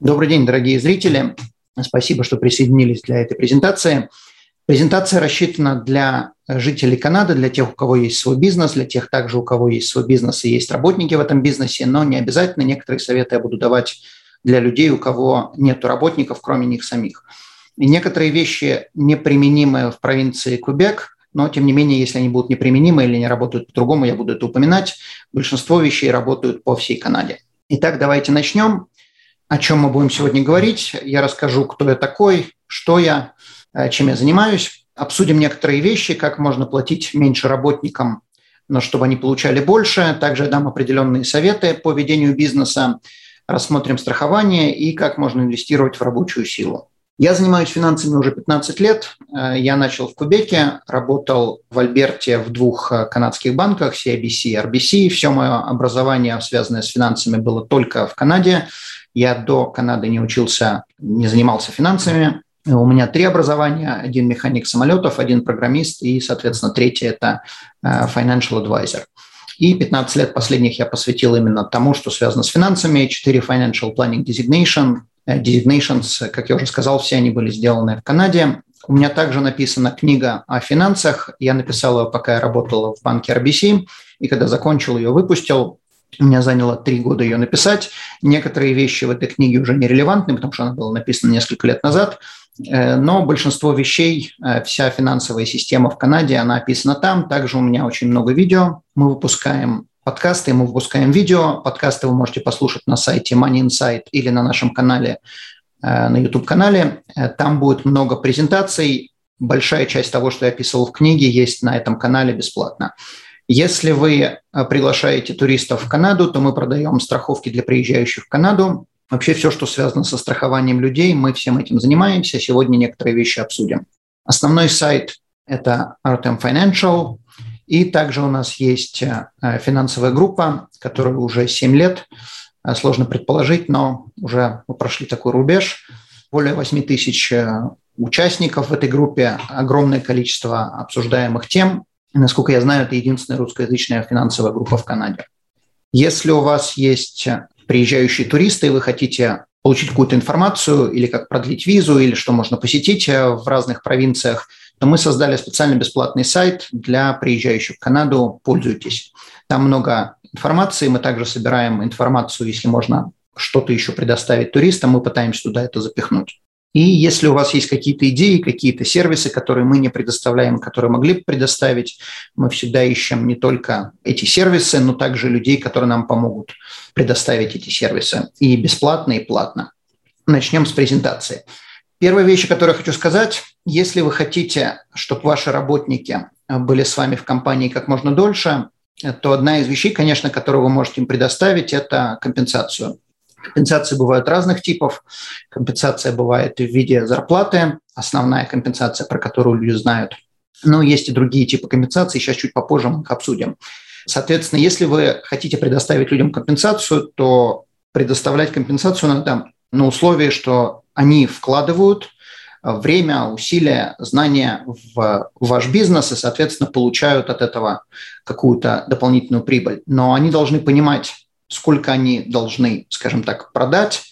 Добрый день, дорогие зрители. Спасибо, что присоединились для этой презентации. Презентация рассчитана для жителей Канады, для тех, у кого есть свой бизнес, для тех также, у кого есть свой бизнес и есть работники в этом бизнесе, но не обязательно. Некоторые советы я буду давать для людей, у кого нет работников, кроме них самих. И некоторые вещи неприменимы в провинции Кубек, но тем не менее, если они будут неприменимы или не работают по-другому, я буду это упоминать. Большинство вещей работают по всей Канаде. Итак, давайте начнем о чем мы будем сегодня говорить. Я расскажу, кто я такой, что я, э, чем я занимаюсь. Обсудим некоторые вещи, как можно платить меньше работникам, но чтобы они получали больше. Также дам определенные советы по ведению бизнеса, рассмотрим страхование и как можно инвестировать в рабочую силу. Я занимаюсь финансами уже 15 лет. Э, я начал в Кубеке, работал в Альберте в двух э, канадских банках, CIBC и RBC. Все мое образование, связанное с финансами, было только в Канаде. Я до Канады не учился, не занимался финансами. У меня три образования. Один механик самолетов, один программист и, соответственно, третий – это э, financial advisor. И 15 лет последних я посвятил именно тому, что связано с финансами. Четыре financial planning designation. Э, designations, как я уже сказал, все они были сделаны в Канаде. У меня также написана книга о финансах. Я написал ее, пока я работал в банке RBC. И когда закончил ее, выпустил. У меня заняло три года ее написать. Некоторые вещи в этой книге уже нерелевантны, потому что она была написана несколько лет назад. Э, но большинство вещей, э, вся финансовая система в Канаде, она описана там. Также у меня очень много видео. Мы выпускаем подкасты, мы выпускаем видео. Подкасты вы можете послушать на сайте Money Insight или на нашем канале, э, на YouTube-канале. Там будет много презентаций. Большая часть того, что я описывал в книге, есть на этом канале бесплатно. Если вы э, приглашаете туристов в Канаду, то мы продаем страховки для приезжающих в Канаду. Вообще все, что связано со страхованием людей, мы всем этим занимаемся. Сегодня некоторые вещи обсудим. Основной сайт – это Artem Financial. И также у нас есть э, финансовая группа, которая уже 7 лет. Сложно предположить, но уже мы прошли такой рубеж. Более 8 тысяч участников в этой группе, огромное количество обсуждаемых тем. Насколько я знаю, это единственная русскоязычная финансовая группа в Канаде. Если у вас есть приезжающие туристы, и вы хотите получить какую-то информацию или как продлить визу, или что можно посетить э, в разных провинциях, то мы создали специально бесплатный сайт для приезжающих в Канаду. Пользуйтесь. Там много информации. Мы также собираем информацию, если можно что-то еще предоставить туристам, мы пытаемся туда это запихнуть. И если у вас есть какие-то идеи, какие-то сервисы, которые мы не предоставляем, которые могли бы предоставить, мы всегда ищем не только эти сервисы, но также людей, которые нам помогут предоставить эти сервисы и бесплатно, и платно. Начнем с презентации. Первая вещь, которую я хочу сказать, если вы хотите, чтобы ваши работники были с вами в компании как можно дольше, то одна из вещей, конечно, которую вы можете им предоставить, это компенсацию. Компенсации бывают разных типов. Компенсация бывает в виде зарплаты, основная компенсация, про которую люди знают. Но есть и другие типы компенсации, сейчас чуть попозже мы их обсудим. Соответственно, если вы хотите предоставить людям компенсацию, то предоставлять компенсацию надо на условии, что они вкладывают время, усилия, знания в ваш бизнес и, соответственно, получают от этого какую-то дополнительную прибыль. Но они должны понимать, сколько они должны, скажем так, продать.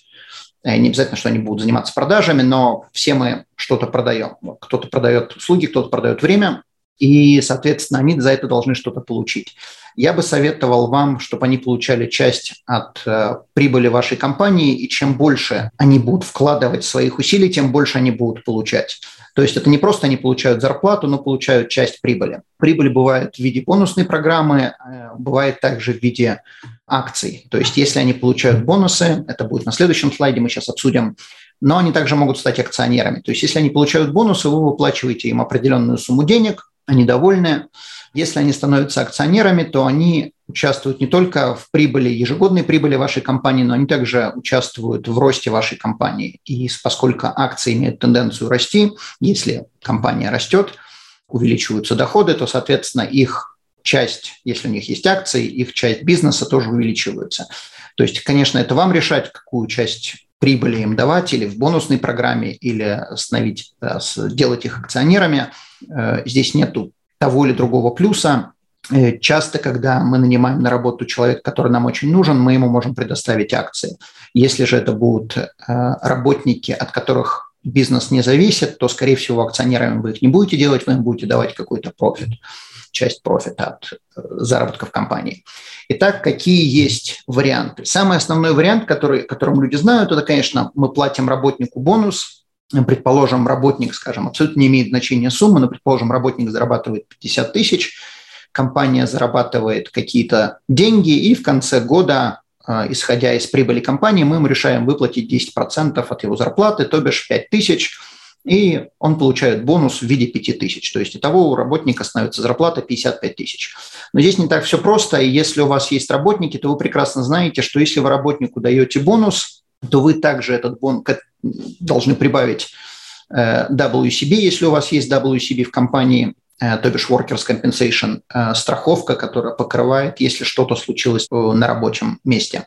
Э, не обязательно, что они будут заниматься продажами, но все мы что-то продаем. Кто-то продает услуги, кто-то продает время, и, соответственно, они за это должны что-то получить. Я бы советовал вам, чтобы они получали часть от э, прибыли вашей компании, и чем больше они будут вкладывать своих усилий, тем больше они будут получать. То есть это не просто они получают зарплату, но получают часть прибыли. Прибыль бывает в виде бонусной программы, э, бывает также в виде акций. То есть если они получают бонусы, это будет на следующем слайде, мы сейчас обсудим, но они также могут стать акционерами. То есть если они получают бонусы, вы выплачиваете им определенную сумму денег, они довольны. Если они становятся акционерами, то они участвуют не только в прибыли, ежегодной прибыли вашей компании, но они также участвуют в росте вашей компании. И поскольку акции имеют тенденцию расти, если компания растет, увеличиваются доходы, то, соответственно, их часть, если у них есть акции, их часть бизнеса тоже увеличивается. То есть, конечно, это вам решать, какую часть прибыли им давать или в бонусной программе, или остановить, делать их акционерами. Э, здесь нету того или другого плюса. Э, часто, когда мы нанимаем на работу человека, который нам очень нужен, мы ему можем предоставить акции. Если же это будут э, работники, от которых бизнес не зависит, то, скорее всего, акционерами вы их не будете делать, вы им будете давать какой-то профит, часть профита от э, заработка в компании. Итак, какие есть варианты? Самый основной вариант, который, которым люди знают, это, конечно, мы платим работнику бонус, предположим, работник, скажем, абсолютно не имеет значения суммы, но, предположим, работник зарабатывает 50 тысяч, компания зарабатывает какие-то деньги, и в конце года, а, исходя из прибыли компании, мы ему решаем выплатить 10% от его зарплаты, то бишь 5 тысяч, и он получает бонус в виде 5 тысяч. То есть того у работника становится зарплата 55 тысяч. Но здесь не так все просто, и если у вас есть работники, то вы прекрасно знаете, что если вы работнику даете бонус, то вы также этот бонус должны прибавить э, WCB, если у вас есть WCB в компании, то бишь Workers Compensation, э, страховка, которая покрывает, если что-то случилось э, на рабочем месте.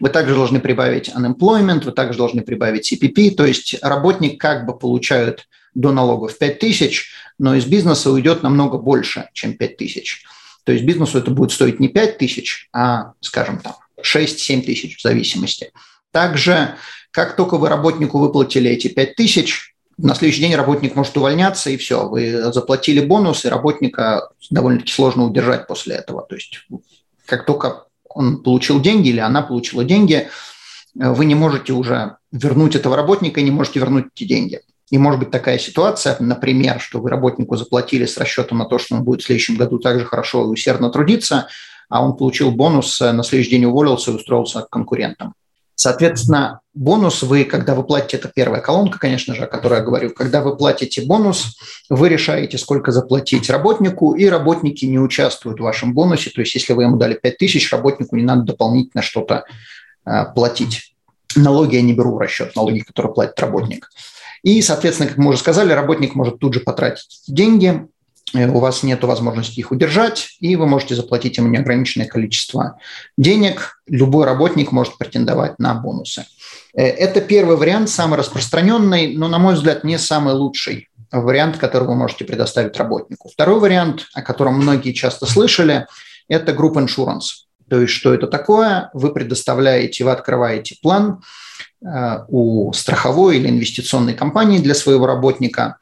Вы также должны прибавить unemployment, вы также должны прибавить CPP, то есть работник как бы получает до налогов 5 тысяч, но из бизнеса уйдет намного больше, чем 5 тысяч. То есть бизнесу это будет стоить не 5 тысяч, а, скажем там, 6-7 тысяч в зависимости. Также, как только вы работнику выплатили эти 5 тысяч, на следующий день работник может увольняться, и все, вы заплатили бонус, и работника довольно-таки сложно удержать после этого. То есть как только он получил деньги или она получила деньги, вы не можете уже вернуть этого работника и не можете вернуть эти деньги. И может быть такая ситуация, например, что вы работнику заплатили с расчетом на то, что он будет в следующем году также хорошо и усердно трудиться, а он получил бонус, на следующий день уволился и устроился к конкурентам. Соответственно, бонус вы, когда вы платите, это первая колонка, конечно же, о которой я говорю, когда вы платите бонус, вы решаете, сколько заплатить работнику, и работники не участвуют в вашем бонусе. То есть, если вы ему дали 5 тысяч, работнику не надо дополнительно что-то э, платить. Налоги я не беру в расчет, налоги, которые платит работник. И, соответственно, как мы уже сказали, работник может тут же потратить деньги, у вас нет возможности их удержать, и вы можете заплатить им неограниченное количество денег. Любой работник может претендовать на бонусы. Э, это первый вариант, самый распространенный, но, на мой взгляд, не самый лучший вариант, который вы можете предоставить работнику. Второй вариант, о котором многие часто слышали, это Group Insurance. То есть, что это такое? Вы предоставляете, вы открываете план э, у страховой или инвестиционной компании для своего работника,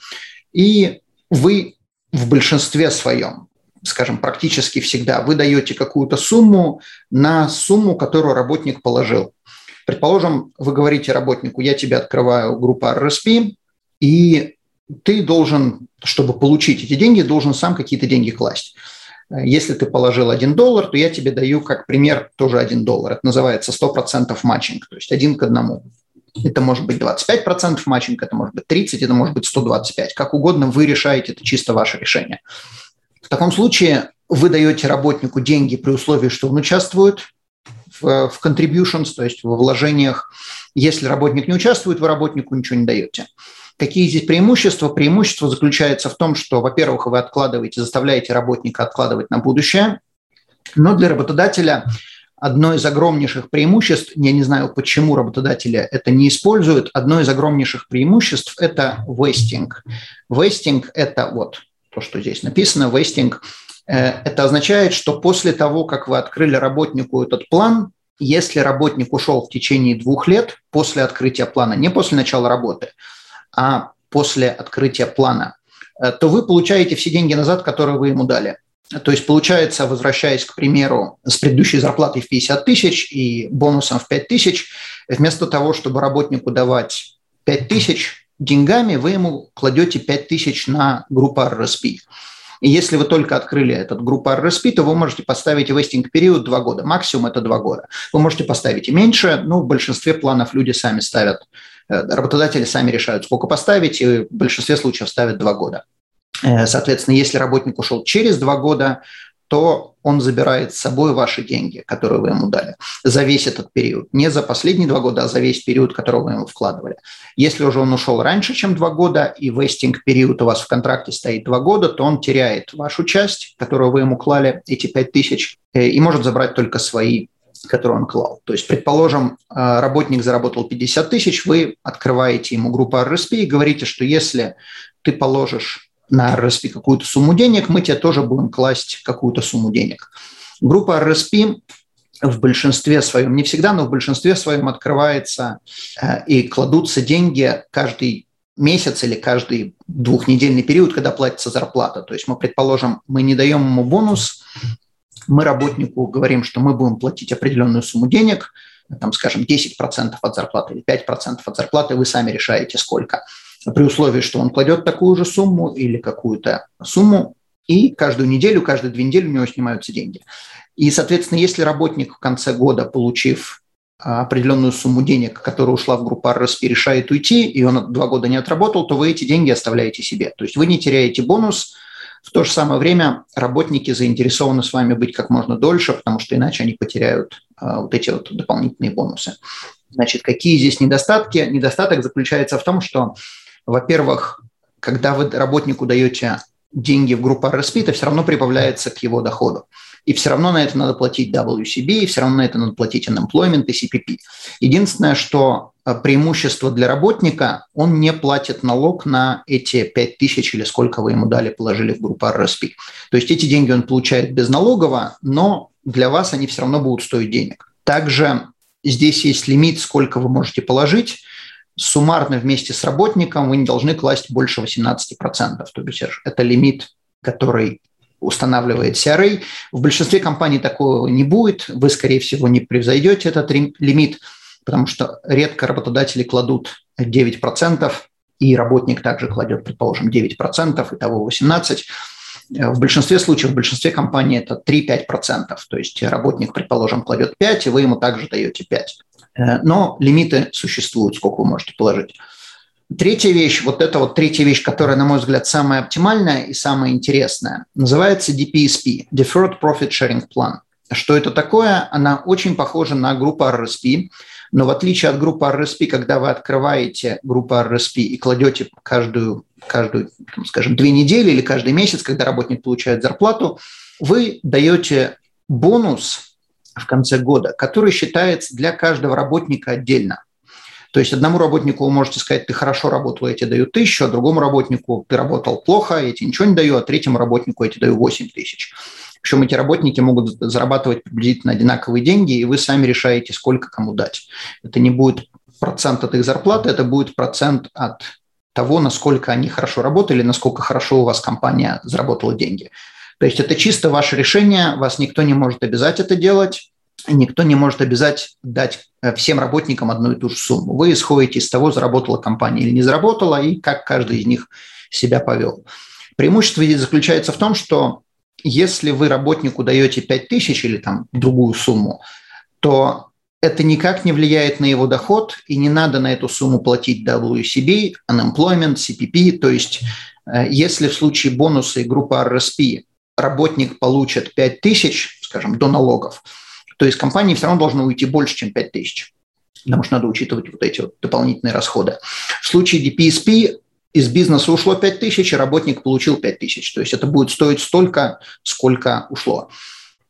и вы в большинстве своем, скажем, практически всегда, вы даете какую-то сумму на сумму, которую работник положил. Предположим, вы говорите работнику, я тебе открываю группу RSP, и ты должен, чтобы получить эти деньги, должен сам какие-то деньги класть. Если ты положил 1 доллар, то я тебе даю как пример тоже 1 доллар. Это называется 100% matching, то есть один к одному. Это может быть 25% matching, это может быть 30, это может быть 125. Как угодно вы решаете, это чисто ваше решение. В таком случае вы даете работнику деньги при условии, что он участвует в, в contributions, то есть в вложениях. Если работник не участвует, вы работнику ничего не даете. Какие здесь преимущества? Преимущество заключается в том, что, во-первых, вы откладываете, заставляете работника откладывать на будущее, но для работодателя одно из огромнейших преимуществ, я не знаю, почему работодатели это не используют, одно из огромнейших преимуществ – это вестинг. Вестинг – это вот то, что здесь написано, вестинг э, – это означает, что после того, как вы открыли работнику этот план, если работник ушел в течение двух лет после открытия плана, не после начала работы, а после открытия плана, э, то вы получаете все деньги назад, которые вы ему дали. То есть получается, возвращаясь, к примеру, с предыдущей зарплатой в 50 тысяч и бонусом в 5 тысяч, вместо того, чтобы работнику давать 5 тысяч деньгами, вы ему кладете 5 тысяч на группу RSP. И если вы только открыли этот группу RSP, то вы можете поставить вестинг период 2 года. Максимум это 2 года. Вы можете поставить и меньше, но в большинстве планов люди сами ставят, э, работодатели сами решают, сколько поставить, и в большинстве случаев ставят 2 года. Э, соответственно, если работник ушел через два года, то он забирает с собой ваши деньги, которые вы ему дали, за весь этот период. Не за последние два года, а за весь период, который вы ему вкладывали. Если уже он ушел раньше, чем два года, и вестинг период у вас в контракте стоит два года, то он теряет вашу часть, которую вы ему клали, эти пять тысяч, э, и может забрать только свои который он клал. То есть, предположим, э, работник заработал 50 тысяч, вы открываете ему группу RSP и говорите, что если ты положишь на RSP какую-то сумму денег, мы тебе тоже будем класть какую-то сумму денег. Группа RSP в большинстве своем, не всегда, но в большинстве своем открывается э, и кладутся деньги каждый месяц или каждый двухнедельный период, когда платится зарплата. То есть мы, предположим, мы не даем ему бонус, мы работнику говорим, что мы будем платить определенную сумму денег, там, скажем, 10% от зарплаты или 5% от зарплаты, вы сами решаете сколько – при условии, что он кладет такую же сумму или какую-то сумму, и каждую неделю, каждые две недели у него снимаются деньги. И, соответственно, если работник в конце года, получив а, определенную сумму денег, которая ушла в группу RSP, решает уйти, и он два года не отработал, то вы эти деньги оставляете себе. То есть вы не теряете бонус, в то же самое время работники заинтересованы с вами быть как можно дольше, потому что иначе они потеряют а, вот эти вот дополнительные бонусы. Значит, какие здесь недостатки? Недостаток заключается в том, что во-первых, когда вы работнику даете деньги в группу RSP, это все равно прибавляется к его доходу. И все равно на это надо платить WCB, и все равно на это надо платить unemployment и CPP. Единственное, что э, преимущество для работника, он не платит налог на эти 5 тысяч или сколько вы ему дали, положили в группу RSP. То есть эти деньги он получает безналогово, но для вас они все равно будут стоить денег. Также здесь есть лимит, сколько вы можете положить суммарно вместе с работником вы не должны класть больше 18%. То есть это лимит, который устанавливает CRA. В большинстве компаний такого не будет. Вы, скорее всего, не превзойдете этот лимит, потому что редко работодатели кладут 9%, и работник также кладет, предположим, 9%, итого 18%. В большинстве случаев, в большинстве компаний это 3-5%. То есть работник, предположим, кладет 5, и вы ему также даете 5. Э, но лимиты существуют, сколько вы можете положить. Третья вещь, вот это вот третья вещь, которая, на мой взгляд, самая оптимальная и самая интересная, называется DPSP – Deferred Profit Sharing Plan. Что это такое? Она очень похожа на группу RSP, но в отличие от группы RSP, когда вы открываете группу RSP и кладете каждую, каждую скажем, две недели или каждый месяц, когда работник получает зарплату, вы даете бонус в конце года, который считается для каждого работника отдельно. То есть одному работнику вы можете сказать, ты хорошо работал, я тебе даю тысячу, а другому работнику ты работал плохо, я тебе ничего не даю, а третьему работнику я тебе даю 8 тысяч. Причем эти работники могут зарабатывать приблизительно одинаковые деньги, и вы сами решаете, сколько кому дать. Это не будет процент от их зарплаты, это будет процент от того, насколько они хорошо работали, насколько хорошо у вас компания заработала деньги. То есть это чисто ваше решение, вас никто не может обязать это делать, никто не может обязать дать э, всем работникам одну и ту же сумму. Вы исходите из того, заработала компания или не заработала, и как каждый из них себя повел. Преимущество здесь заключается в том, что если вы работнику даете 5 тысяч или там другую сумму, то это никак не влияет на его доход, и не надо на эту сумму платить WCB, unemployment, CPP. То есть э, если в случае бонуса и группы RSP работник получит 5 тысяч, скажем, до налогов, то из компании все равно должно уйти больше, чем 5 тысяч. Потому что надо учитывать вот эти вот дополнительные расходы. В случае DPSP из бизнеса ушло 5 тысяч, и работник получил 5 тысяч. То есть это будет стоить столько, сколько ушло.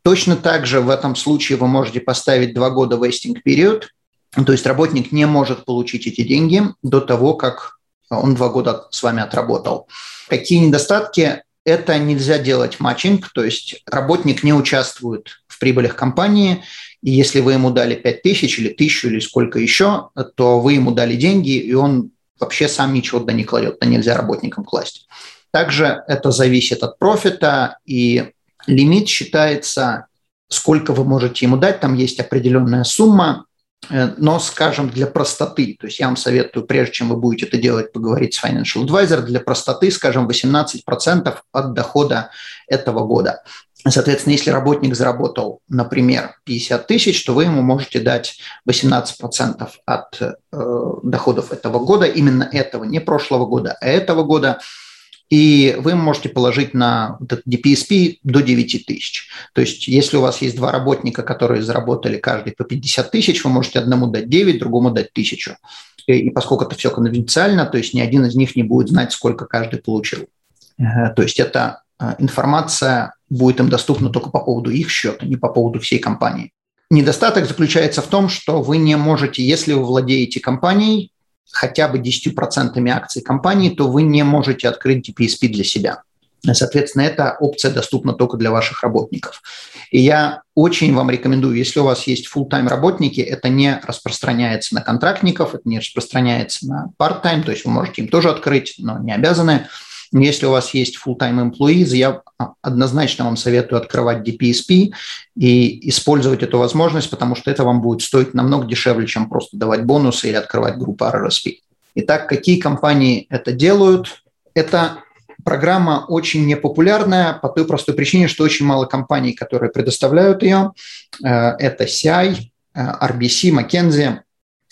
Точно так же в этом случае вы можете поставить 2 года вестинг период, то есть работник не может получить эти деньги до того, как он 2 года с вами отработал. Какие недостатки? Это нельзя делать матчинг, то есть работник не участвует в прибылях компании, и если вы ему дали 5 тысяч или тысячу или сколько еще, то вы ему дали деньги, и он вообще сам ничего туда не кладет, это нельзя работникам класть. Также это зависит от профита, и лимит считается, сколько вы можете ему дать, там есть определенная сумма, но, скажем, для простоты, то есть я вам советую, прежде чем вы будете это делать, поговорить с Financial Advisor, для простоты, скажем, 18% от дохода этого года. Соответственно, если работник заработал, например, 50 тысяч, то вы ему можете дать 18% от э, доходов этого года, именно этого, не прошлого года, а этого года. И вы можете положить на этот DPSP до 9 тысяч. То есть если у вас есть два работника, которые заработали каждый по 50 тысяч, вы можете одному дать 9, другому дать тысячу. И поскольку это все конфиденциально, то есть ни один из них не будет знать, сколько каждый получил. То есть эта информация будет им доступна только по поводу их счета, не по поводу всей компании. Недостаток заключается в том, что вы не можете, если вы владеете компанией, хотя бы 10% акций компании, то вы не можете открыть DPSP для себя. Соответственно, эта опция доступна только для ваших работников. И я очень вам рекомендую, если у вас есть full-time работники, это не распространяется на контрактников, это не распространяется на part-time, то есть вы можете им тоже открыть, но не обязаны. Если у вас есть full-time employees, я однозначно вам советую открывать DPSP и использовать эту возможность, потому что это вам будет стоить намного дешевле, чем просто давать бонусы или открывать группу RRSP. Итак, какие компании это делают? Это программа очень непопулярная по той простой причине, что очень мало компаний, которые предоставляют ее. Э, это CI, RBC, McKinsey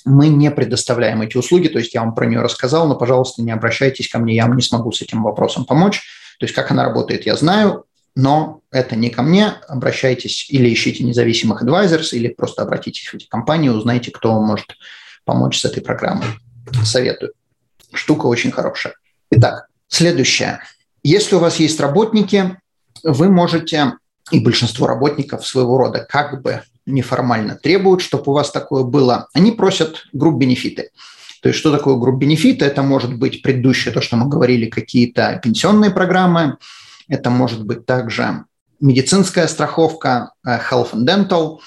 мы не предоставляем эти услуги, то есть я вам про нее рассказал, но, пожалуйста, не обращайтесь ко мне, я вам не смогу с этим вопросом помочь. То есть как она работает, я знаю, но это не ко мне. Обращайтесь или ищите независимых advisors, или просто обратитесь в эти компании, узнайте, кто может помочь с этой программой. Советую. Штука очень хорошая. Итак, следующее. Если у вас есть работники, вы можете, и большинство работников своего рода как бы неформально требуют, чтобы у вас такое было. Они просят групп-бенефиты. То есть что такое групп-бенефиты? Это может быть предыдущее, то, что мы говорили, какие-то пенсионные программы, это может быть также медицинская страховка, э, health and dental,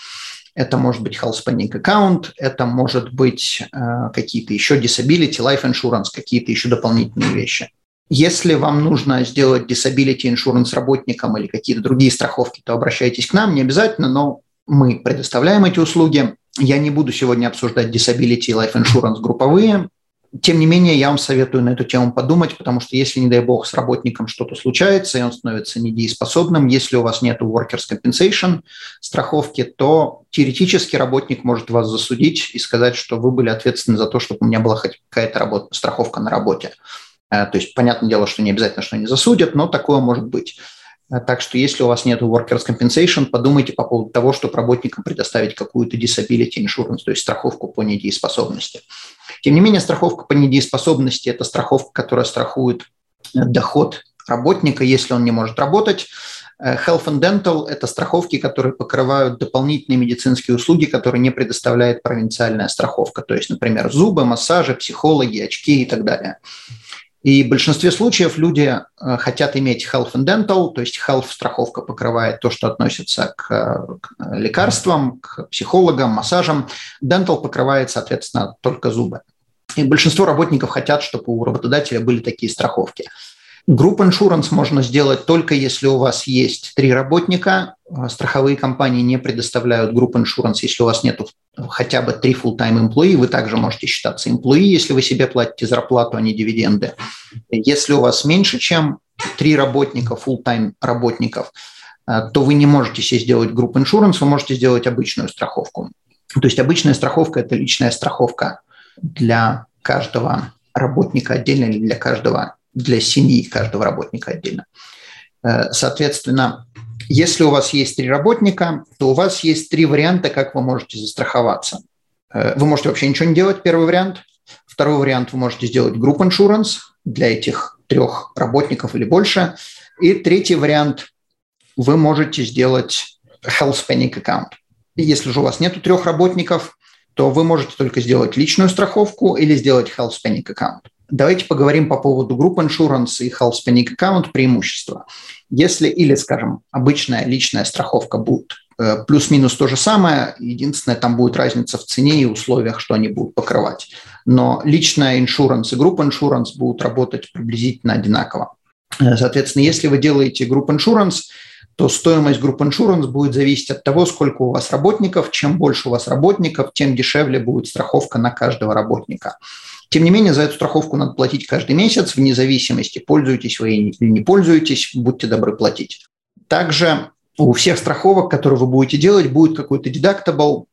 это может быть health spending account, это может быть э, какие-то еще disability, life insurance, какие-то еще дополнительные вещи. Если вам нужно сделать disability insurance работникам или какие-то другие страховки, то обращайтесь к нам, не обязательно, но мы предоставляем эти услуги. Я не буду сегодня обсуждать disability и life insurance групповые. Тем не менее, я вам советую на эту тему подумать, потому что если, не дай бог, с работником что-то случается, и он становится недееспособным, если у вас нет workers' compensation страховки, то теоретически работник может вас засудить и сказать, что вы были ответственны за то, чтобы у меня была хоть какая-то работа, страховка на работе. Э, то есть, понятное дело, что не обязательно, что они засудят, но такое может быть. Э, так что если у вас нет workers compensation, подумайте по поводу того, чтобы работникам предоставить какую-то disability insurance, то есть страховку по недееспособности. Тем не менее, страховка по недееспособности – это страховка, которая страхует э, доход работника, если он не может работать. Э, health and Dental – это страховки, которые покрывают дополнительные медицинские услуги, которые не предоставляет провинциальная страховка. То есть, например, зубы, массажи, психологи, очки и так далее. И в большинстве случаев люди э, хотят иметь health and dental, то есть health страховка покрывает то, что относится к, к лекарствам, к психологам, массажам. Dental покрывает, соответственно, только зубы. И большинство работников хотят, чтобы у работодателя были такие страховки. Group insurance можно сделать только если у вас есть три работника. А, страховые компании не предоставляют group insurance, если у вас нет хотя бы три full-time employee. Вы также можете считаться employee, если вы себе платите зарплату, а не дивиденды. Если у вас меньше, чем три работника, full-time работников, а, то вы не можете себе сделать групп insurance, вы можете сделать обычную страховку. То есть обычная страховка – это личная страховка для каждого работника отдельно или для каждого для семьи каждого работника отдельно. Э, соответственно, если у вас есть три работника, то у вас есть три варианта, как вы можете застраховаться. Э, вы можете вообще ничего не делать, первый вариант. Второй вариант, вы можете сделать групп insurance для этих трех работников или больше. И третий вариант, вы можете сделать health spending account. Если же у вас нету трех работников, то вы можете только сделать личную страховку или сделать health spending account. Давайте поговорим по поводу групп insurance и health spending account преимущества. Если или, скажем, обычная личная страховка будет э, плюс-минус то же самое, единственное, там будет разница в цене и условиях, что они будут покрывать. Но личная insurance и групп insurance будут работать приблизительно одинаково. Э, соответственно, если вы делаете групп insurance, то стоимость групп insurance будет зависеть от того, сколько у вас работников. Чем больше у вас работников, тем дешевле будет страховка на каждого работника. Тем не менее, за эту страховку надо платить каждый месяц, вне зависимости, пользуетесь вы или не пользуетесь, будьте добры платить. Также у всех страховок, которые вы будете делать, будет какой-то deductible.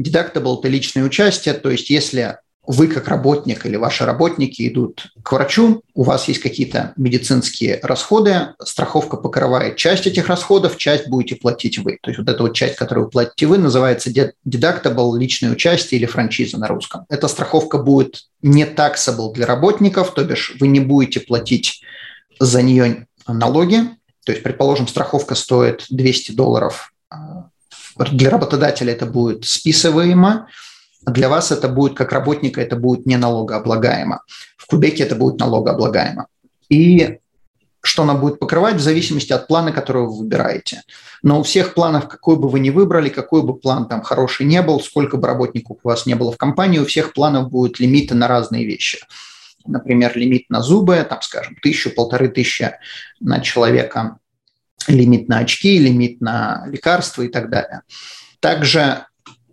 Deductible – это личное участие, то есть если вы как работник или ваши работники идут к врачу, у вас есть какие-то медицинские расходы, страховка покрывает часть этих расходов, часть будете платить вы. То есть вот эта вот часть, которую вы платите вы, называется deductible, личное участие или франшиза на русском. Эта страховка будет не taxable для работников, то бишь вы не будете платить за нее налоги. То есть, предположим, страховка стоит 200 долларов а, для работодателя это будет списываемо, для вас это будет, как работника, это будет не налогооблагаемо. В Кубеке это будет налогооблагаемо. И что она будет покрывать в зависимости от плана, который вы выбираете. Но у всех планов, какой бы вы ни выбрали, какой бы план там хороший не был, сколько бы работников у вас не было в компании, у всех планов будут лимиты на разные вещи. Например, лимит на зубы, там, скажем, тысячу, полторы тысячи на человека, лимит на очки, лимит на лекарства и так далее. Также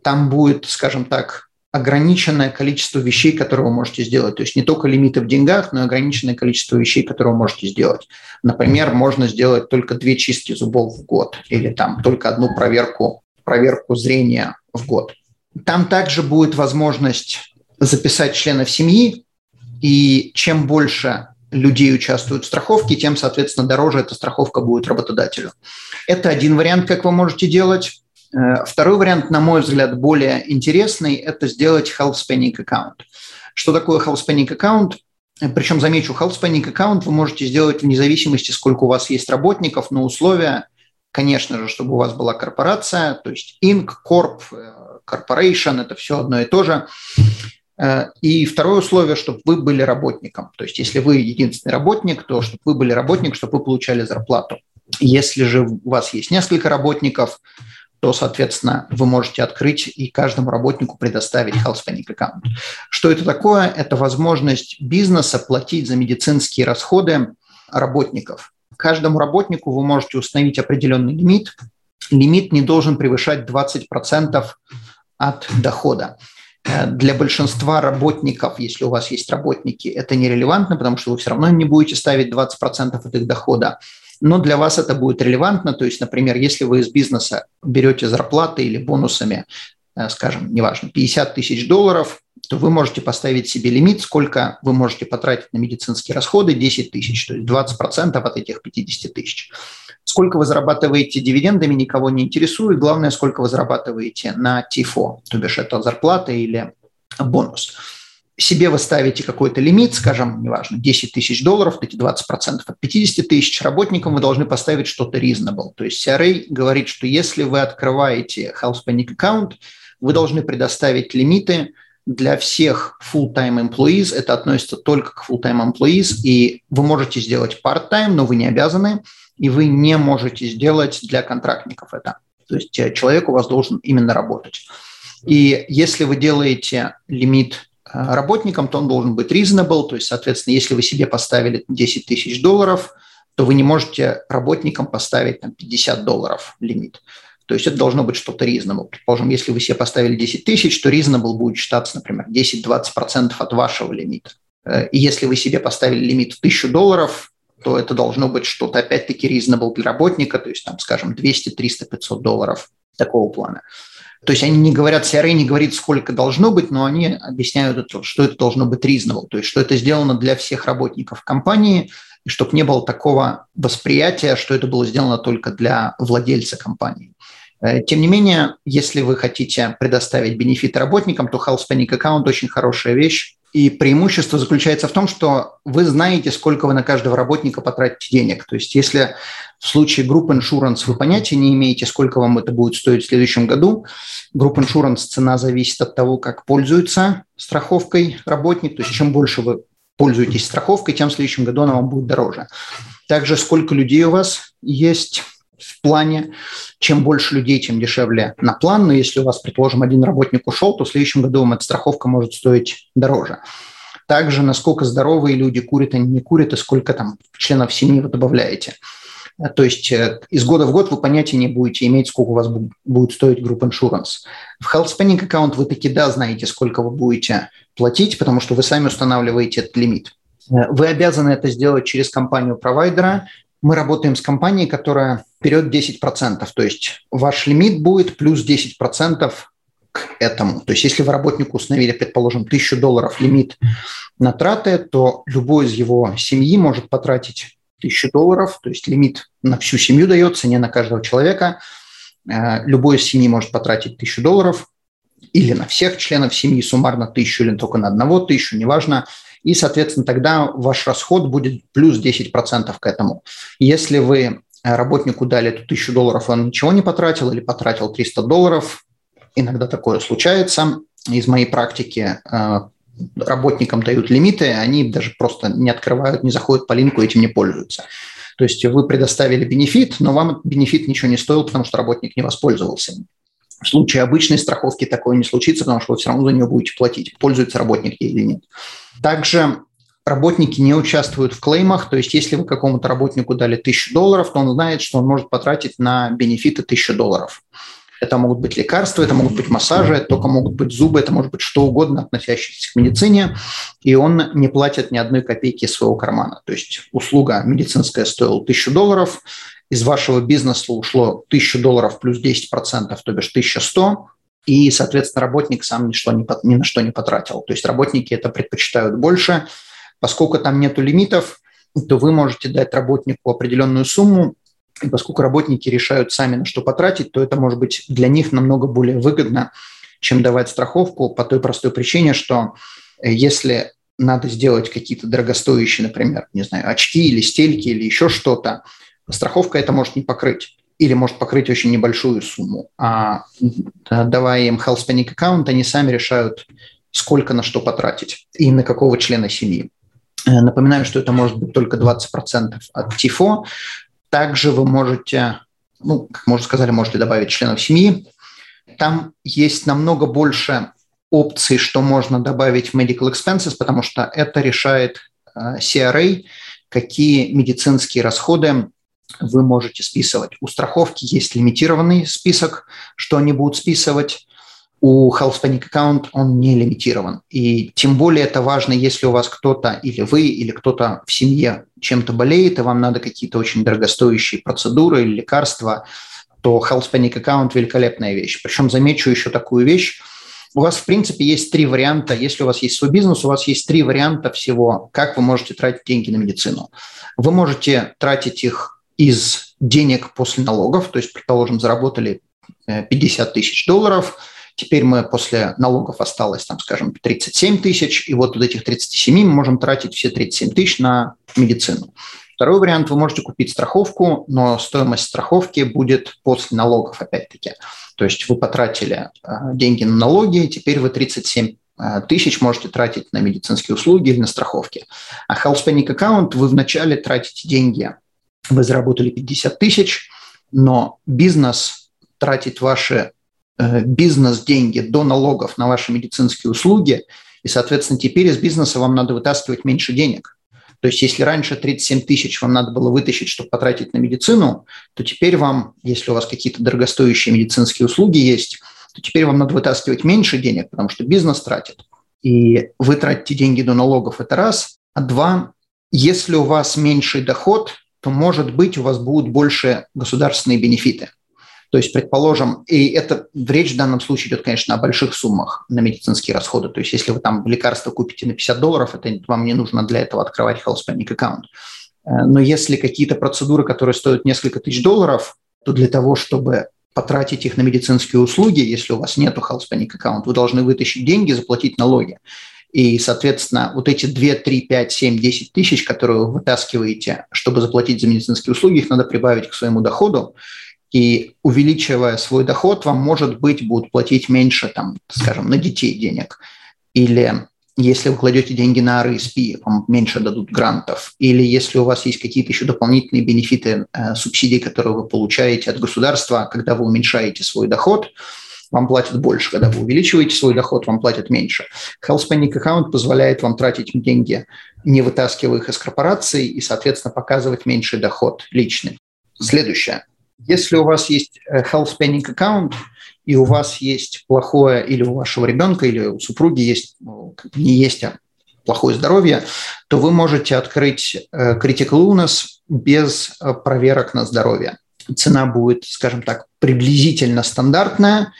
там будет, скажем так, ограниченное количество вещей, которые вы можете сделать. То есть не только лимиты в деньгах, но и ограниченное количество вещей, которые вы можете сделать. Например, можно сделать только две чистки зубов в год или там только одну проверку, проверку зрения в год. Там также будет возможность записать членов семьи, и чем больше людей участвуют в страховке, тем, соответственно, дороже эта страховка будет работодателю. Это один вариант, как вы можете делать. Э, второй вариант, на мой взгляд, более интересный, это сделать health spending account. Что такое health spending account? Э, Причем, замечу, health spending account вы можете сделать вне зависимости, сколько у вас есть работников, но условия, конечно же, чтобы у вас была корпорация, то есть Inc, Corp, э, Corporation, это все одно и то же. И второе условие, чтобы вы были работником. То есть если вы единственный работник, то чтобы вы были работник, чтобы вы получали зарплату. Если же у вас есть несколько работников, то, соответственно, вы можете открыть и каждому работнику предоставить health spending account. Что это такое? Это возможность бизнеса платить за медицинские расходы работников. Каждому работнику вы можете установить определенный лимит. Лимит не должен превышать 20% от дохода. Для большинства работников, если у вас есть работники, это нерелевантно, потому что вы все равно не будете ставить 20% от их дохода но для вас это будет релевантно. То есть, например, если вы из бизнеса берете зарплаты или бонусами, э, скажем, неважно, 50 тысяч долларов, то вы можете поставить себе лимит, сколько вы можете потратить на медицинские расходы, 10 тысяч, то есть 20% от этих 50 тысяч. Сколько вы зарабатываете дивидендами, никого не интересует. Главное, сколько вы зарабатываете на ТИФО, то бишь это зарплата или бонус себе вы ставите какой-то лимит, скажем, неважно, 10 тысяч долларов, эти 20% от 50 тысяч, работникам вы должны поставить что-то reasonable. То есть CRA говорит, что если вы открываете Health Panic аккаунт, вы должны предоставить лимиты для всех full-time employees. Это относится только к full-time employees, и вы можете сделать part-time, но вы не обязаны, и вы не можете сделать для контрактников это. То есть э, человек у вас должен именно работать. И если вы делаете лимит Э, работникам, то он должен быть reasonable, то есть, соответственно, если вы себе поставили 10 тысяч долларов, то вы не можете работникам поставить там, 50 долларов лимит. То есть это должно быть что-то reasonable. Предположим, если вы себе поставили 10 тысяч, то reasonable будет считаться, например, 10-20% от вашего лимита. Э, и если вы себе поставили лимит в 1000 долларов, то это должно быть что-то опять-таки reasonable для работника, то есть там, скажем, 200, 300, 500 долларов такого плана. То есть они не говорят, CRA не говорит, сколько должно быть, но они объясняют, что это должно быть reasonable, то есть что это сделано для всех работников компании, и чтобы не было такого восприятия, что это было сделано только для владельца компании. Э, тем не менее, если вы хотите предоставить бенефиты работникам, то Health Panic Account очень хорошая вещь. И преимущество заключается в том, что вы знаете, сколько вы на каждого работника потратите денег. То есть если в случае Group Insurance вы понятия не имеете, сколько вам это будет стоить в следующем году, Group Insurance цена зависит от того, как пользуется страховкой работник. То есть чем больше вы пользуетесь страховкой, тем в следующем году она вам будет дороже. Также сколько людей у вас есть в плане. Чем больше людей, тем дешевле на план. Но если у вас, предположим, один работник ушел, то в следующем году вам эта страховка может стоить дороже. Также, насколько здоровые люди курят, они не курят, и сколько там членов семьи вы добавляете. То есть э, из года в год вы понятия не будете иметь, сколько у вас будет стоить Group Insurance. В Health Spending аккаунт вы таки да знаете, сколько вы будете платить, потому что вы сами устанавливаете этот лимит. Э, вы обязаны это сделать через компанию провайдера, мы работаем с компанией, которая вперед 10%, то есть ваш лимит будет плюс 10% к этому. То есть если вы работнику установили, предположим, 1000 долларов лимит на траты, то любой из его семьи может потратить 1000 долларов, то есть лимит на всю семью дается, не на каждого человека. Э, любой из семьи может потратить 1000 долларов или на всех членов семьи суммарно 1000 или только на одного 1000, неважно. И, соответственно, тогда ваш расход будет плюс 10% к этому. Если вы работнику дали эту 1000 долларов, он ничего не потратил или потратил 300 долларов, иногда такое случается. Из моей практики э, работникам дают лимиты, они даже просто не открывают, не заходят по линку, этим не пользуются. То есть вы предоставили бенефит, но вам бенефит ничего не стоил, потому что работник не воспользовался. В случае обычной страховки такое не случится, потому что вы все равно за нее будете платить, пользуется работник или нет. Также работники не участвуют в клеймах, то есть если вы какому-то работнику дали 1000 долларов, то он знает, что он может потратить на бенефиты 1000 долларов. Это могут быть лекарства, это могут быть массажи, это только могут быть зубы, это может быть что угодно, относящееся к медицине, и он не платит ни одной копейки из своего кармана. То есть услуга медицинская стоила 1000 долларов, из вашего бизнеса ушло 1000 долларов плюс 10%, то бишь 1100, и, соответственно, работник сам ни, что не, ни на что не потратил. То есть работники это предпочитают больше. Поскольку там нету лимитов, то вы можете дать работнику определенную сумму, и поскольку работники решают сами, на что потратить, то это может быть для них намного более выгодно, чем давать страховку по той простой причине, что э, если надо сделать какие-то дорогостоящие, например, не знаю, очки или стельки или еще что-то, страховка это может не покрыть или может покрыть очень небольшую сумму. А давая им health panic аккаунт, они сами решают, сколько на что потратить и на какого члена семьи. Э, напоминаю, что это может быть только 20% от ТИФО, также вы можете, ну, как мы уже сказали, можете добавить членов семьи. Там есть намного больше опций, что можно добавить в medical expenses, потому что это решает э, CRA, какие медицинские расходы вы можете списывать. У страховки есть лимитированный список, что они будут списывать у Health Account он не лимитирован. И тем более это важно, если у вас кто-то или вы, или кто-то в семье чем-то болеет, и вам надо какие-то очень дорогостоящие процедуры или лекарства, то Health Account – великолепная вещь. Причем замечу еще такую вещь. У вас, в принципе, есть три варианта. Если у вас есть свой бизнес, у вас есть три варианта всего, как вы можете тратить деньги на медицину. Вы можете тратить их из денег после налогов, то есть, предположим, заработали 50 э, тысяч долларов – Теперь мы после налогов осталось, там, скажем, 37 тысяч, и вот от этих 37 мы можем тратить все 37 тысяч на медицину. Второй вариант, вы можете купить страховку, но стоимость страховки будет после налогов, опять-таки. То есть вы потратили э, деньги на налоги, теперь вы 37 э, тысяч можете тратить на медицинские услуги или на страховки. А Health Panic Account вы вначале тратите деньги, вы заработали 50 тысяч, но бизнес тратит ваши Э, бизнес-деньги до налогов на ваши медицинские услуги, и, соответственно, теперь из бизнеса вам надо вытаскивать меньше денег. То есть если раньше 37 тысяч вам надо было вытащить, чтобы потратить на медицину, то теперь вам, если у вас какие-то дорогостоящие медицинские услуги есть, то теперь вам надо вытаскивать меньше денег, потому что бизнес тратит. И вы тратите деньги до налогов – это раз. А два, если у вас меньший доход, то, может быть, у вас будут больше государственные бенефиты. То есть, предположим, и это речь в данном случае идет, конечно, о больших суммах на медицинские расходы. То есть, если вы там лекарства купите на 50 долларов, это вам не нужно для этого открывать health spending аккаунт. Э, но если какие-то процедуры, которые стоят несколько тысяч долларов, то для того, чтобы потратить их на медицинские услуги, если у вас нет health spending аккаунт, вы должны вытащить деньги, заплатить налоги. И, соответственно, вот эти 2, 3, 5, 7, 10 тысяч, которые вы вытаскиваете, чтобы заплатить за медицинские услуги, их надо прибавить к своему доходу. И увеличивая свой доход, вам, может быть, будут платить меньше, там, скажем, на детей денег. Или если вы кладете деньги на RSP, вам меньше дадут грантов. Или если у вас есть какие-то еще дополнительные бенефиты, э, субсидии, которые вы получаете от государства, когда вы уменьшаете свой доход, вам платят больше. Когда вы увеличиваете свой доход, вам платят меньше. Health Panic Account позволяет вам тратить деньги, не вытаскивая их из корпорации, и, соответственно, показывать меньший доход личный. Следующее. Если у вас есть э, health spending аккаунт, и у вас есть плохое, или у вашего ребенка, или у супруги есть, ну, не есть, а плохое здоровье, то вы можете открыть э, critical illness без э, проверок на здоровье. Цена будет, скажем так, приблизительно стандартная,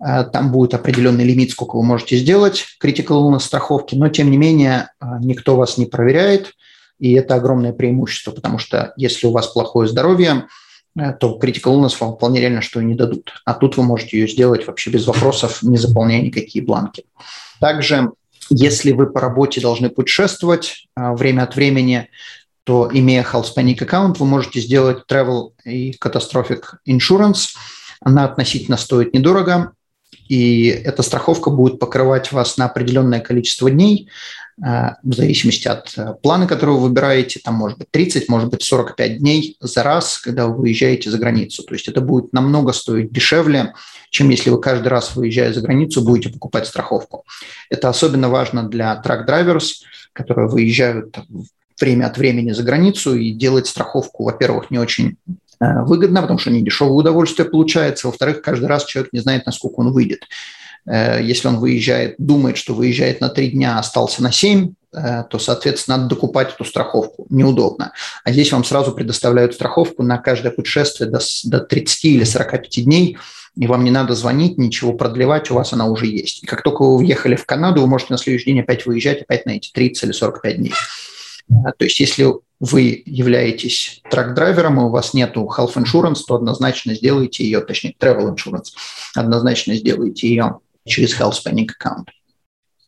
Там будет определенный лимит, сколько вы можете сделать critical illness страховки, но тем не менее никто вас не проверяет, и это огромное преимущество, потому что если у вас плохое здоровье, то critical illness вам вполне реально что и не дадут. А тут вы можете ее сделать вообще без вопросов, не заполняя никакие бланки. Также, если вы по работе должны путешествовать время от времени, то имея Health Panic аккаунт, вы можете сделать Travel и Catastrophic Insurance. Она относительно стоит недорого, и эта страховка будет покрывать вас на определенное количество дней, э, в зависимости от э, плана, который вы выбираете, там может быть 30, может быть 45 дней за раз, когда вы выезжаете за границу. То есть это будет намного стоить дешевле, чем если вы каждый раз, выезжая за границу, будете покупать страховку. Это особенно важно для трак-драйверс, которые выезжают время от времени за границу и делать страховку, во-первых, не очень э, выгодно, потому что не дешевое удовольствие получается, во-вторых, каждый раз человек не знает, насколько он выйдет. Э, если он выезжает, думает, что выезжает на три дня, остался на семь, э, то, соответственно, надо докупать эту страховку. Неудобно. А здесь вам сразу предоставляют страховку на каждое путешествие до, до 30 или 45 дней, и вам не надо звонить, ничего продлевать, у вас она уже есть. И как только вы уехали в Канаду, вы можете на следующий день опять выезжать, опять на эти 30 или 45 дней. А, то есть если вы являетесь трак-драйвером, и у вас нет health insurance, то однозначно сделайте ее, точнее, travel insurance, однозначно сделайте ее через health spending аккаунт.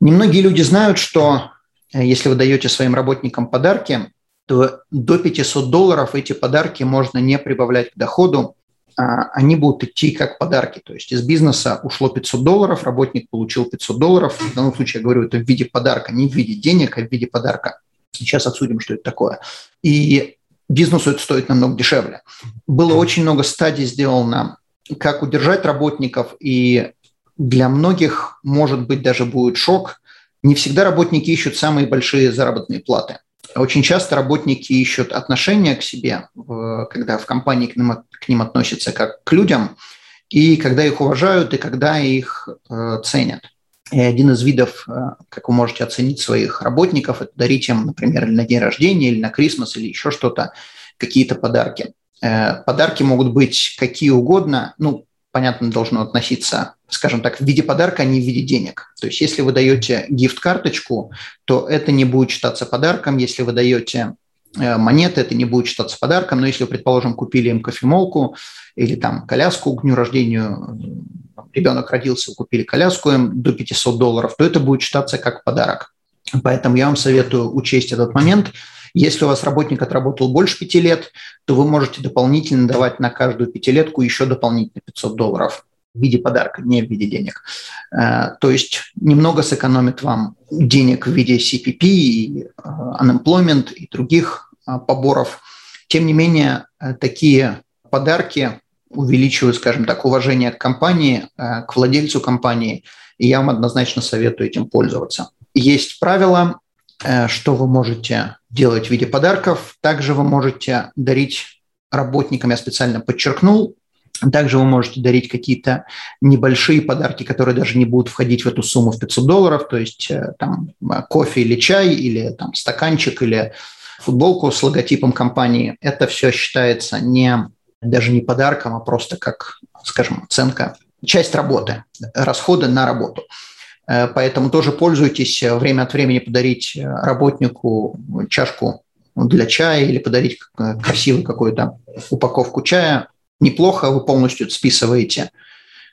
Немногие люди знают, что э, если вы даете своим работникам подарки, то до 500 долларов эти подарки можно не прибавлять к доходу, а они будут идти как подарки. То есть из бизнеса ушло 500 долларов, работник получил 500 долларов. В данном случае я говорю это в виде подарка, не в виде денег, а в виде подарка. Сейчас обсудим, что это такое. И бизнесу это стоит намного дешевле. Было очень много стадий сделано, как удержать работников, и для многих, может быть, даже будет шок. Не всегда работники ищут самые большие заработные платы. Очень часто работники ищут отношения к себе, когда в компании к ним, к ним относятся как к людям, и когда их уважают, и когда их э, ценят. И один из видов, э, как вы можете оценить своих работников, это дарить им, например, на день рождения, или на Крисмас, или еще что-то, какие-то подарки. Э, подарки могут быть какие угодно, ну, понятно, должно относиться, скажем так, в виде подарка, а не в виде денег. То есть если вы даете гифт-карточку, то это не будет считаться подарком. Если вы даете э, монеты, это не будет считаться подарком. Но если, предположим, купили им кофемолку или там коляску к дню рождения, ребенок родился, вы купили коляску им до 500 долларов, то это будет считаться как подарок. Поэтому я вам советую учесть этот момент. Если у вас работник отработал больше пяти лет, то вы можете дополнительно давать на каждую пятилетку еще дополнительно 500 долларов в виде подарка, не в виде денег. Э, то есть немного сэкономит вам денег в виде CPP, и э, unemployment и других э, поборов. Тем не менее, такие подарки увеличивают, скажем так, уважение к компании, к владельцу компании, и я вам однозначно советую этим пользоваться. Есть правила, э, что вы можете делать в виде подарков. Также вы можете дарить работникам, я специально подчеркнул, также вы можете дарить какие-то небольшие подарки, которые даже не будут входить в эту сумму в 500 долларов, то есть э, там кофе или чай, или там стаканчик, или футболку с логотипом компании. Это все считается не даже не подарком, а просто как, скажем, оценка, часть работы, расходы на работу. Э, поэтому тоже пользуйтесь э, время от времени подарить э, работнику чашку для чая или подарить красивую какую-то упаковку чая. Неплохо, вы полностью списываете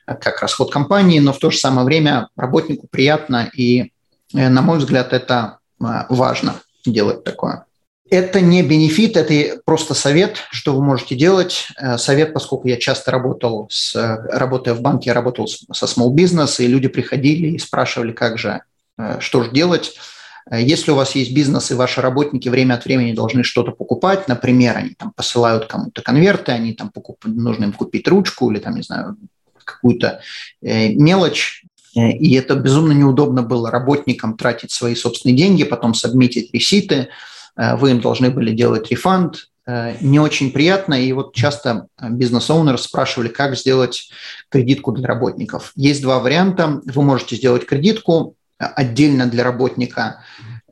как расход компании, но в то же самое время работнику приятно, и, на мой взгляд, это важно делать такое. Это не бенефит, это просто совет, что вы можете делать. Э, совет, поскольку я часто работал, с, работая в банке, я работал со small business, и люди приходили и спрашивали, как же, э, что же делать. Э, если у вас есть бизнес, и ваши работники время от времени должны что-то покупать, например, они там посылают кому-то конверты, они там покуп... нужно им купить ручку или там, не знаю, какую-то мелочь, и это безумно неудобно было работникам тратить свои собственные деньги, потом сабмитить реситы, Э, вы им должны были делать рефанд, э, не очень приятно, и вот часто бизнес-оунеры спрашивали, как сделать кредитку для работников. Есть два варианта. Вы можете сделать кредитку отдельно для работника.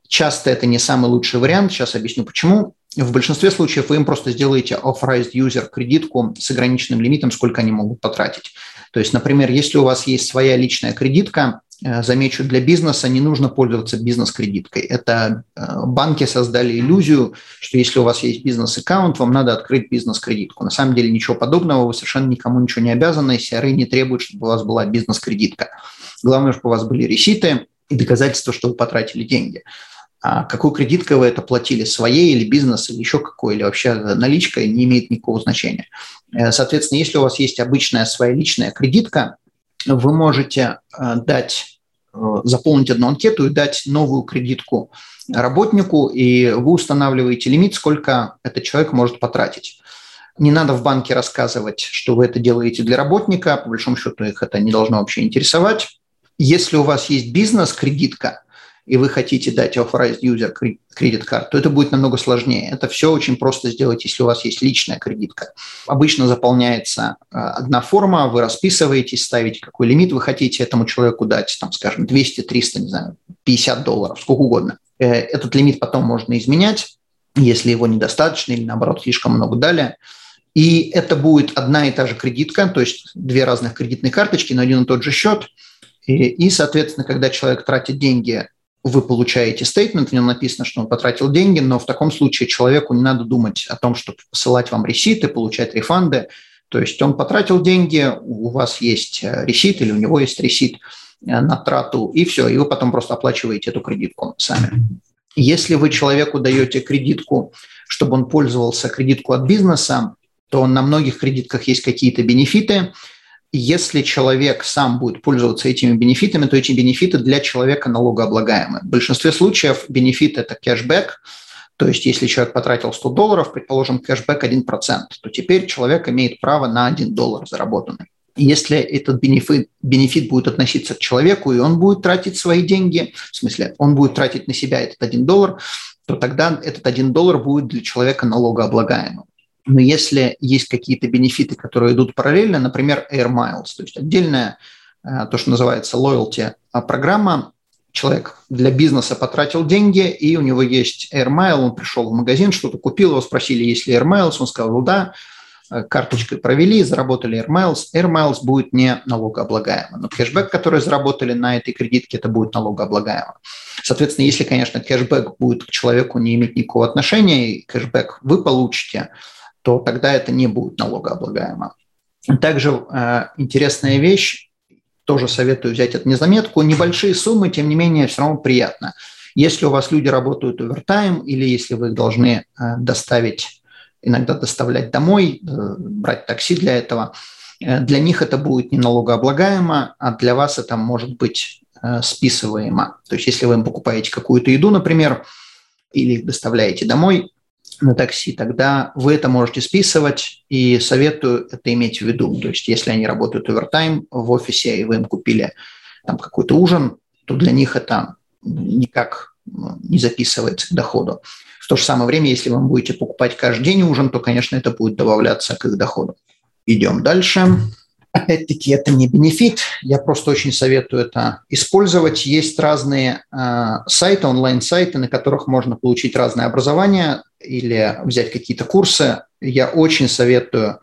Часто это не самый лучший вариант, сейчас объясню почему. В большинстве случаев вы им просто сделаете authorized user кредитку с ограниченным лимитом, сколько они могут потратить. То есть, например, если у вас есть своя личная кредитка, Э, замечу, для бизнеса не нужно пользоваться бизнес-кредиткой. Это э, банки создали иллюзию, что если у вас есть бизнес-аккаунт, вам надо открыть бизнес-кредитку. На самом деле ничего подобного, вы совершенно никому ничего не обязаны, CRA не требует, чтобы у вас была бизнес-кредитка. Главное, чтобы у вас были реситы и доказательства, что вы потратили деньги. А какой кредиткой вы это платили, своей или бизнес, или еще какой, или вообще наличка, не имеет никакого значения. Э, соответственно, если у вас есть обычная своя личная кредитка, вы можете э, дать, э, заполнить одну анкету и дать новую кредитку работнику, и вы устанавливаете лимит, сколько этот человек может потратить. Не надо в банке рассказывать, что вы это делаете для работника, по большому счету их это не должно вообще интересовать. Если у вас есть бизнес-кредитка, и вы хотите дать authorized user кредит карт, то это будет намного сложнее. Это все очень просто сделать, если у вас есть личная кредитка. Обычно заполняется э, одна форма, вы расписываетесь, ставите какой лимит вы хотите этому человеку дать, там, скажем, 200, 300, не знаю, 50 долларов, сколько угодно. Э, этот лимит потом можно изменять, если его недостаточно или, наоборот, слишком много дали. И это будет одна и та же кредитка, то есть две разных кредитные карточки на один и тот же счет. И, и соответственно, когда человек тратит деньги вы получаете стейтмент, в нем написано, что он потратил деньги, но в таком случае человеку не надо думать о том, чтобы посылать вам реситы, получать рефанды. То есть он потратил деньги, у вас есть э, ресит или у него есть ресит э, на трату, и все, и вы потом просто оплачиваете эту кредитку сами. Если вы человеку даете кредитку, чтобы он пользовался кредитку от бизнеса, то на многих кредитках есть какие-то бенефиты – если человек сам будет пользоваться этими бенефитами, то эти бенефиты для человека налогооблагаемы. В большинстве случаев бенефит – это кэшбэк, то есть если человек потратил 100 долларов, предположим, кэшбэк 1%, то теперь человек имеет право на 1 доллар заработанный. Если этот бенефит, бенефит будет относиться к человеку, и он будет тратить свои деньги, в смысле, он будет тратить на себя этот 1 доллар, то тогда этот 1 доллар будет для человека налогооблагаемым. Но если есть какие-то бенефиты, которые идут параллельно, например, Air Miles, то есть отдельная, э, то, что называется loyalty а программа, человек для бизнеса потратил деньги, и у него есть Air Mile, он пришел в магазин, что-то купил, его спросили, есть ли Air Miles, он сказал, да, э, карточкой провели, заработали Air Miles. Air Miles будет не налогооблагаемо, но кэшбэк, который заработали на этой кредитке, это будет налогооблагаемо. Соответственно, если, конечно, кэшбэк будет к человеку не иметь никакого отношения, и кэшбэк вы получите – то тогда это не будет налогооблагаемо. Также э, интересная вещь, тоже советую взять это незаметку, небольшие суммы, тем не менее, все равно приятно. Если у вас люди работают овертайм или если вы должны э, доставить, иногда доставлять домой, э, брать такси для этого, э, для них это будет не налогооблагаемо, а для вас это может быть э, списываемо. То есть если вы им покупаете какую-то еду, например, или их доставляете домой, на такси, тогда вы это можете списывать, и советую это иметь в виду. То есть если они работают овертайм в офисе, и вы им купили там какой-то ужин, то для них это никак ну, не записывается к доходу. В то же самое время, если вы будете покупать каждый день ужин, то, конечно, это будет добавляться к их доходу. Идем дальше. Опять-таки, это не бенефит, я просто очень советую это использовать. Есть разные э, сайты, онлайн-сайты, на которых можно получить разное образование или взять какие-то курсы. Я очень советую,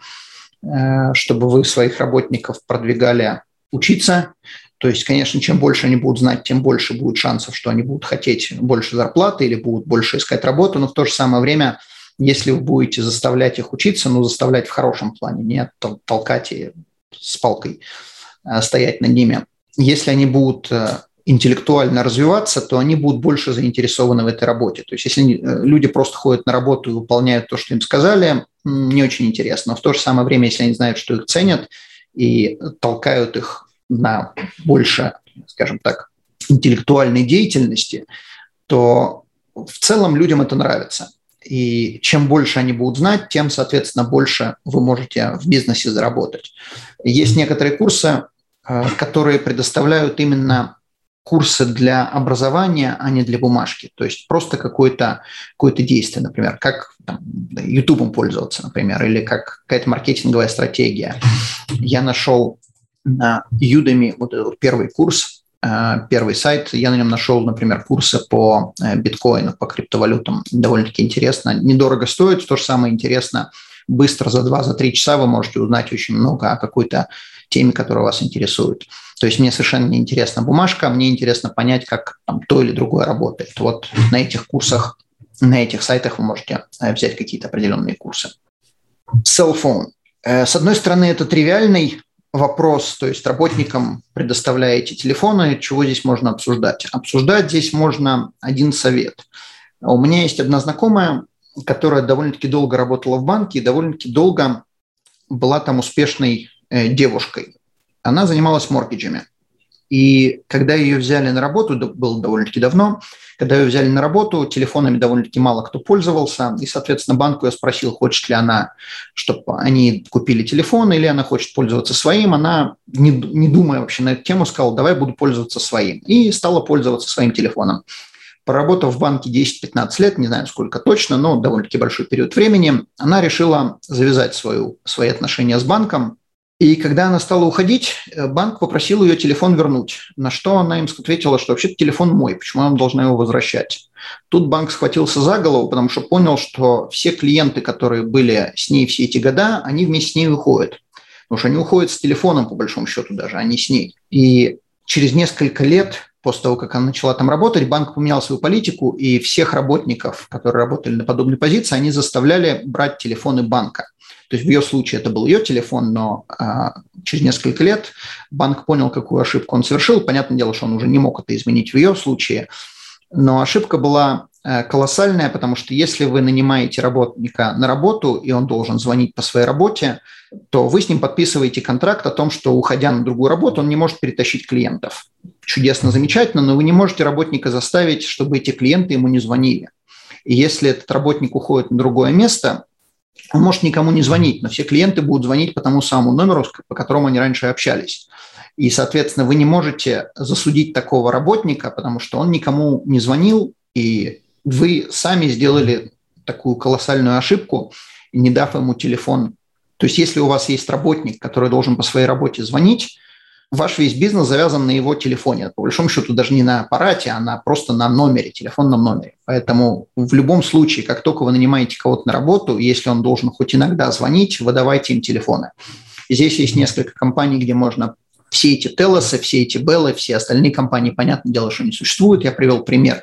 э, чтобы вы своих работников продвигали учиться. То есть, конечно, чем больше они будут знать, тем больше будет шансов, что они будут хотеть больше зарплаты или будут больше искать работу, но в то же самое время если вы будете заставлять их учиться, ну, заставлять в хорошем плане, не толкать и с палкой э, стоять над ними. Если они будут э, интеллектуально развиваться, то они будут больше заинтересованы в этой работе. То есть если э, люди просто ходят на работу и выполняют то, что им сказали, не очень интересно. Но в то же самое время, если они знают, что их ценят и толкают их на больше, скажем так, интеллектуальной деятельности, то в целом людям это нравится. И чем больше они будут знать, тем, соответственно, больше вы можете в бизнесе заработать. Есть некоторые курсы, э, которые предоставляют именно курсы для образования, а не для бумажки. То есть просто какое-то какое действие, например, как там, YouTube пользоваться, например, или как какая-то маркетинговая стратегия. Я нашел на Udemy вот этот первый курс, первый сайт. Я на нем нашел, например, курсы по э, биткоину, по криптовалютам. Довольно-таки интересно. Недорого стоит. То же самое интересно. Быстро за 2-3 за часа вы можете узнать очень много о какой-то теме, которая вас интересует. То есть мне совершенно не интересна бумажка, мне интересно понять, как там, то или другое работает. Вот на этих курсах, на этих сайтах вы можете э, взять какие-то определенные курсы. Cell phone. Э, с одной стороны, это тривиальный вопрос, то есть работникам предоставляете телефоны, чего здесь можно обсуждать? Обсуждать здесь можно один совет. У меня есть одна знакомая, которая довольно-таки долго работала в банке и довольно-таки долго была там успешной э, девушкой. Она занималась моргиджами. И когда ее взяли на работу, было довольно-таки давно, когда ее взяли на работу, телефонами довольно-таки мало кто пользовался, и, соответственно, банку я спросил, хочет ли она, чтобы они купили телефон, или она хочет пользоваться своим. Она, не, не думая вообще на эту тему, сказала, давай буду пользоваться своим. И стала пользоваться своим телефоном. Поработав в банке 10-15 лет, не знаю сколько точно, но довольно-таки большой период времени, она решила завязать свою, свои отношения с банком, и когда она стала уходить, э, банк попросил ее телефон вернуть, на что она им ответила, что вообще-то телефон мой, почему она должна его возвращать. Тут банк схватился за голову, потому что понял, что все клиенты, которые были с ней все эти года, они вместе с ней уходят. Потому что они уходят с телефоном, по большому счету даже, а не с ней. И через несколько лет после того, как она начала там работать, банк поменял свою политику, и всех работников, которые работали на подобной позиции, они заставляли брать телефоны банка. То есть в ее случае это был ее телефон, но а, через несколько лет банк понял, какую ошибку он совершил. Понятное дело, что он уже не мог это изменить в ее случае. Но ошибка была э, колоссальная, потому что если вы нанимаете работника на работу, и он должен звонить по своей работе, то вы с ним подписываете контракт о том, что уходя на другую работу, он не может перетащить клиентов. Чудесно, замечательно, но вы не можете работника заставить, чтобы эти клиенты ему не звонили. И если этот работник уходит на другое место, он может никому не звонить, но все клиенты будут звонить по тому самому номеру, по которому они раньше общались. И, соответственно, вы не можете засудить такого работника, потому что он никому не звонил, и вы сами сделали такую колоссальную ошибку, не дав ему телефон. То есть если у вас есть работник, который должен по своей работе звонить, ваш весь бизнес завязан на его телефоне. По большому счету даже не на аппарате, а на, просто на номере, телефонном номере. Поэтому в любом случае, как только вы нанимаете кого-то на работу, если он должен хоть иногда звонить, выдавайте им телефоны. Здесь есть несколько компаний, где можно все эти Телосы, все эти Беллы, все остальные компании, понятное дело, что не существуют. Я привел пример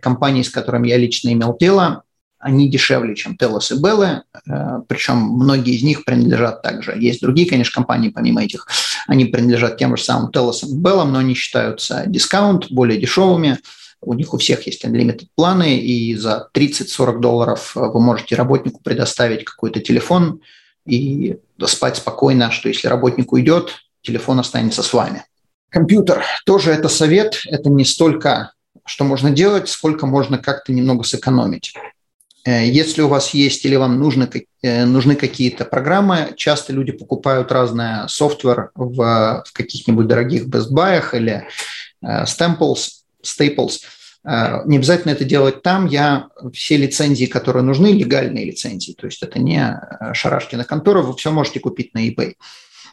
компании, с которыми я лично имел дело они дешевле, чем Телос и Беллы, э, причем многие из них принадлежат также. Есть другие, конечно, компании, помимо этих, они принадлежат тем же самым Телосам и Беллам, но они считаются дискаунт, более дешевыми. У них у всех есть unlimited планы, и за 30-40 долларов вы можете работнику предоставить какой-то телефон и спать спокойно, что если работник уйдет, телефон останется с вами. Компьютер тоже это совет, это не столько что можно делать, сколько можно как-то немного сэкономить. Э, если у вас есть или вам нужны, э, нужны какие-то программы, часто люди покупают разное софтвер в, в каких-нибудь дорогих Best Buy или э, Staples, Staples. Не обязательно это делать там. Я все лицензии, которые нужны, легальные лицензии, то есть это не шарашкина контора, вы все можете купить на eBay.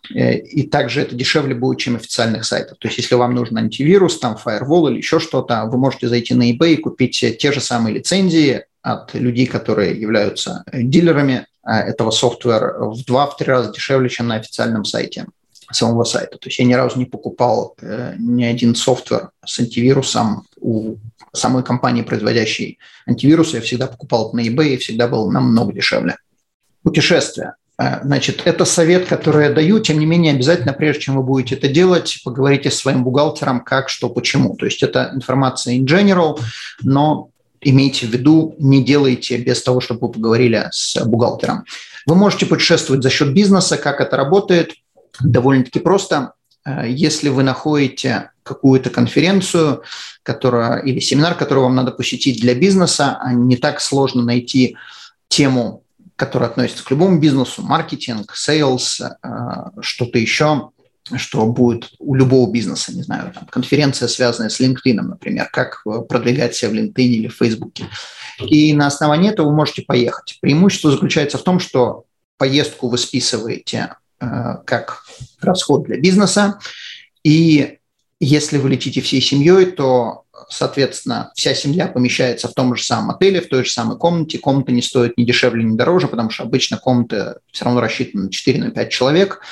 И также это дешевле будет, чем официальных сайтов. То есть если вам нужен антивирус, там firewall или еще что-то, вы можете зайти на eBay и купить те же самые лицензии, от людей, которые являются дилерами а, этого софтвера в два-три раза дешевле, чем на официальном сайте самого сайта. То есть я ни разу не покупал э, ни один софтвер с антивирусом у самой компании, производящей антивирусы. Я всегда покупал на eBay и всегда был намного дешевле. Путешествия. Э, значит, это совет, который я даю. Тем не менее, обязательно, прежде чем вы будете это делать, поговорите с своим бухгалтером, как, что, почему. То есть это информация in general, но имейте в виду, не делайте без того, чтобы вы поговорили с бухгалтером. Вы можете путешествовать за счет бизнеса. Как это работает? Довольно-таки просто. Э, если вы находите какую-то конференцию которая, или семинар, который вам надо посетить для бизнеса, а не так сложно найти тему, которая относится к любому бизнесу, маркетинг, sales, э, что-то еще, что будет у любого бизнеса, не знаю, там, конференция, связанная с LinkedIn, например, как э, продвигать себя в LinkedIn или в Facebook. И на основании этого вы можете поехать. Преимущество заключается в том, что поездку вы списываете э, как расход для бизнеса, и если вы летите всей семьей, то, соответственно, вся семья помещается в том же самом отеле, в той же самой комнате. Комната не стоит ни дешевле, ни дороже, потому что обычно комната все равно рассчитана на 4-5 человек –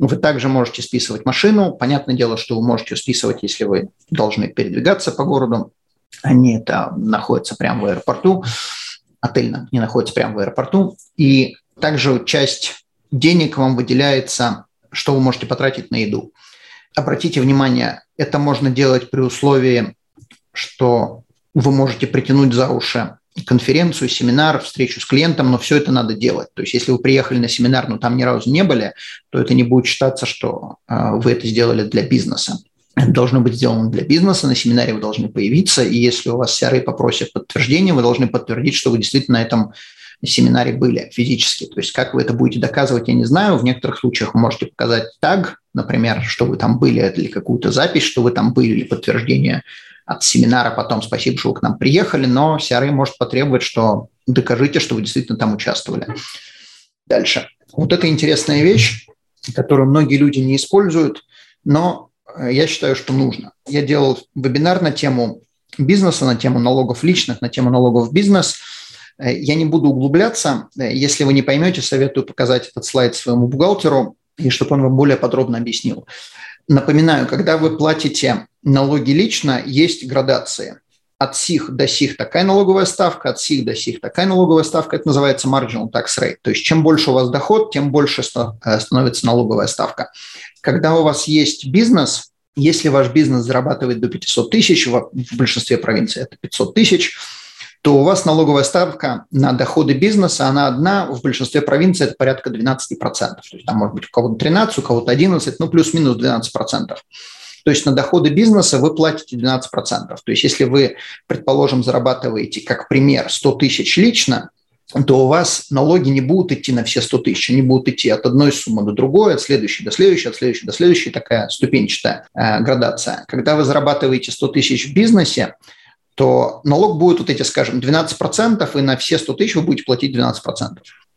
Вы также можете списывать машину. Понятное дело, что вы можете списывать, если вы должны передвигаться по городу. Они это находятся прямо в аэропорту. Отель не находится прямо в аэропорту. И также часть денег вам выделяется, что вы можете потратить на еду. Обратите внимание, это можно делать при условии, что вы можете притянуть за уши конференцию, семинар, встречу с клиентом, но все это надо делать. То есть если вы приехали на семинар, но там ни разу не были, то это не будет считаться, что э, вы это сделали для бизнеса. Это должно быть сделано для бизнеса, на семинаре вы должны появиться, и если у вас CRA попросят подтверждение, вы должны подтвердить, что вы действительно на этом семинаре были физически. То есть как вы это будете доказывать, я не знаю. В некоторых случаях вы можете показать таг, например, что вы там были, или какую-то запись, что вы там были, или подтверждение от семинара потом «Спасибо, что вы к нам приехали», но CRA может потребовать, что докажите, что вы действительно там участвовали. Дальше. Вот это интересная вещь, которую многие люди не используют, но э, я считаю, что нужно. Я делал вебинар на тему бизнеса, на тему налогов личных, на тему налогов бизнес. Э, я не буду углубляться. Э, если вы не поймете, советую показать этот слайд своему бухгалтеру, и чтобы он вам более подробно объяснил. Напоминаю, когда вы платите налоги лично, есть градации. От сих до сих такая налоговая ставка, от сих до сих такая налоговая ставка. Это называется marginal tax rate. То есть чем больше у вас доход, тем больше э, становится налоговая ставка. Когда у вас есть бизнес, если ваш бизнес зарабатывает до 500 тысяч, в большинстве провинций это 500 тысяч, то у вас налоговая ставка на доходы бизнеса, она одна, в большинстве провинций это порядка 12%. То есть там может быть у кого-то 13, у кого-то 11, ну плюс-минус 12%. То есть на доходы бизнеса вы платите 12%. То есть если вы, предположим, зарабатываете, как пример, 100 тысяч лично, то у вас налоги не будут идти на все 100 тысяч, они будут идти от одной суммы до другой, от следующей до следующей, от следующей до следующей, такая ступенчатая э, градация. Когда вы зарабатываете 100 тысяч в бизнесе, то налог будет вот эти, скажем, 12%, и на все 100 тысяч вы будете платить 12%.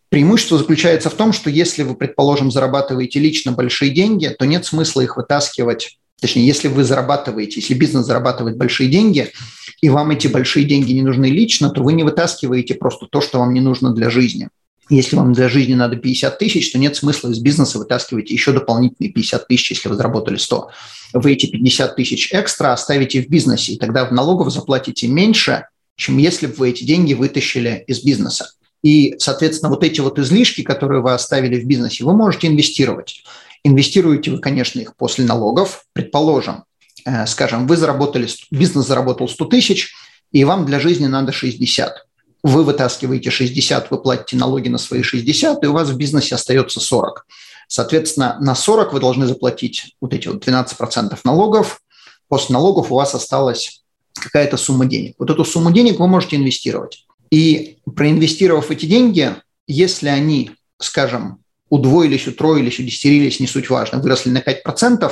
Преимущество заключается в том, что если вы, предположим, зарабатываете лично большие деньги, то нет смысла их вытаскивать. Точнее, если вы зарабатываете, если бизнес зарабатывает большие деньги, и вам эти большие деньги не нужны лично, то вы не вытаскиваете просто то, что вам не нужно для жизни. Если вам для жизни надо 50 тысяч, то нет смысла из бизнеса вытаскивать еще дополнительные 50 тысяч, если вы заработали 100. Вы эти 50 тысяч экстра оставите в бизнесе, и тогда в налогов заплатите меньше, чем если бы вы эти деньги вытащили из бизнеса. И, соответственно, вот эти вот излишки, которые вы оставили в бизнесе, вы можете инвестировать. Инвестируете вы, конечно, их после налогов. Предположим, э, скажем, вы заработали, бизнес заработал 100 тысяч, и вам для жизни надо 60 вы вытаскиваете 60, вы платите налоги на свои 60, и у вас в бизнесе остается 40. Соответственно, на 40 вы должны заплатить вот эти вот 12% налогов. После налогов у вас осталась какая-то сумма денег. Вот эту сумму денег вы можете инвестировать. И проинвестировав эти деньги, если они, скажем, удвоились, утроились, удестерились, не суть важно, выросли на 5%,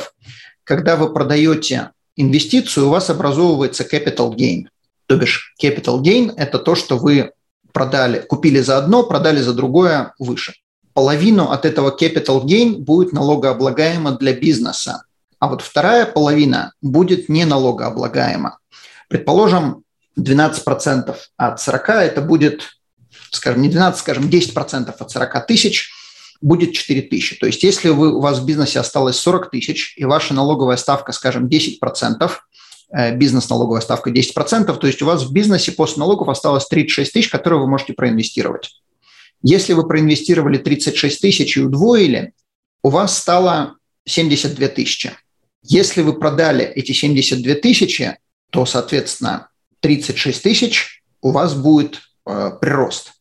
когда вы продаете инвестицию, у вас образовывается capital gain – то бишь capital gain – это то, что вы продали, купили за одно, продали за другое выше. Половину от этого capital gain будет налогооблагаемо для бизнеса, а вот вторая половина будет не налогооблагаема. Предположим, 12% от 40 – это будет, скажем, не 12, скажем, 10% от 40 тысяч будет 4 тысячи. То есть если вы, у вас в бизнесе осталось 40 тысяч, и ваша налоговая ставка, скажем, 10%, Э, бизнес-налоговая ставка 10%, то есть у вас в бизнесе после налогов осталось 36 тысяч, которые вы можете проинвестировать. Если вы проинвестировали 36 тысяч и удвоили, у вас стало 72 тысячи. Если вы продали эти 72 тысячи, то, соответственно, 36 тысяч у вас будет э, прирост.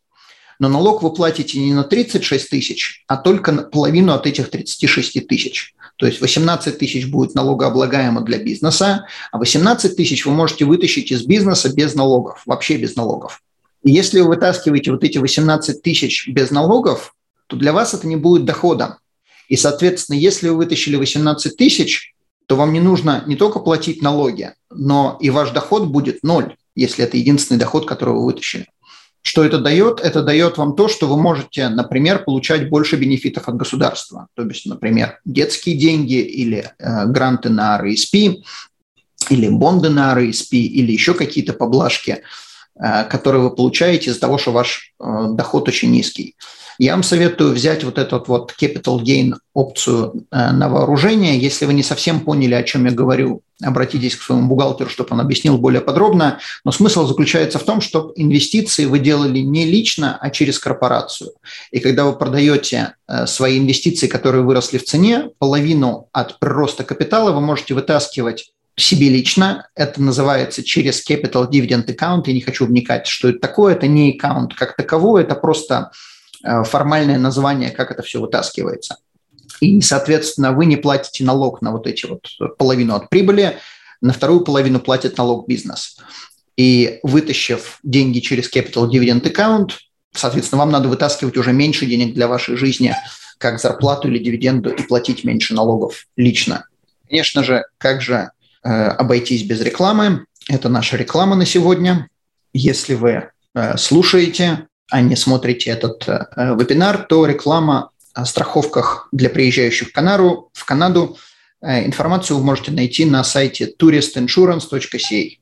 Но налог вы платите не на 36 тысяч, а только на половину от этих 36 тысяч. То есть 18 тысяч будет налогооблагаемо для бизнеса, а 18 тысяч вы можете вытащить из бизнеса без налогов, вообще без налогов. И если вы вытаскиваете вот эти 18 тысяч без налогов, то для вас это не будет доходом. И, соответственно, если вы вытащили 18 тысяч, то вам не нужно не только платить налоги, но и ваш доход будет ноль, если это единственный доход, который вы вытащили. Что это дает? Это дает вам то, что вы можете, например, получать больше бенефитов от государства. То есть, например, детские деньги или э, гранты на RSP, или бонды на RSP, или еще какие-то поблажки, э, которые вы получаете из-за того, что ваш э, доход очень низкий. Я вам советую взять вот этот вот capital gain опцию э, на вооружение. Если вы не совсем поняли, о чем я говорю, обратитесь к своему бухгалтеру, чтобы он объяснил более подробно. Но смысл заключается в том, что инвестиции вы делали не лично, а через корпорацию. И когда вы продаете э, свои инвестиции, которые выросли в цене, половину от прироста капитала вы можете вытаскивать себе лично. Это называется через Capital Dividend Account. Я не хочу вникать, что это такое. Это не аккаунт как таковой, это просто формальное название, как это все вытаскивается. И, соответственно, вы не платите налог на вот эти вот половину от прибыли, на вторую половину платит налог бизнес. И вытащив деньги через Capital Dividend Account, соответственно, вам надо вытаскивать уже меньше денег для вашей жизни, как зарплату или дивиденду, и платить меньше налогов лично. Конечно же, как же э, обойтись без рекламы? Это наша реклама на сегодня. Если вы э, слушаете, а не смотрите этот э, вебинар, то реклама о страховках для приезжающих в Канаду. В Канаду информацию вы можете найти на сайте touristinsurance.ca.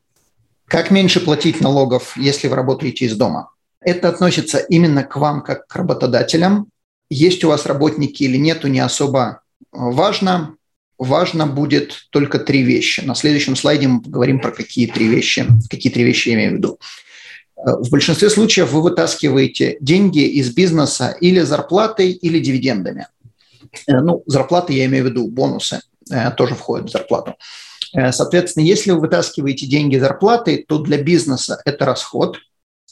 Как меньше платить налогов, если вы работаете из дома? Это относится именно к вам как к работодателям. Есть у вас работники или нету, не особо важно. Важно будет только три вещи. На следующем слайде мы поговорим про какие три вещи, какие три вещи я имею в виду. В большинстве случаев вы вытаскиваете деньги из бизнеса или зарплатой, или дивидендами. Э, ну, зарплаты я имею в виду, бонусы э, тоже входят в зарплату. Э, соответственно, если вы вытаскиваете деньги зарплаты, то для бизнеса это расход,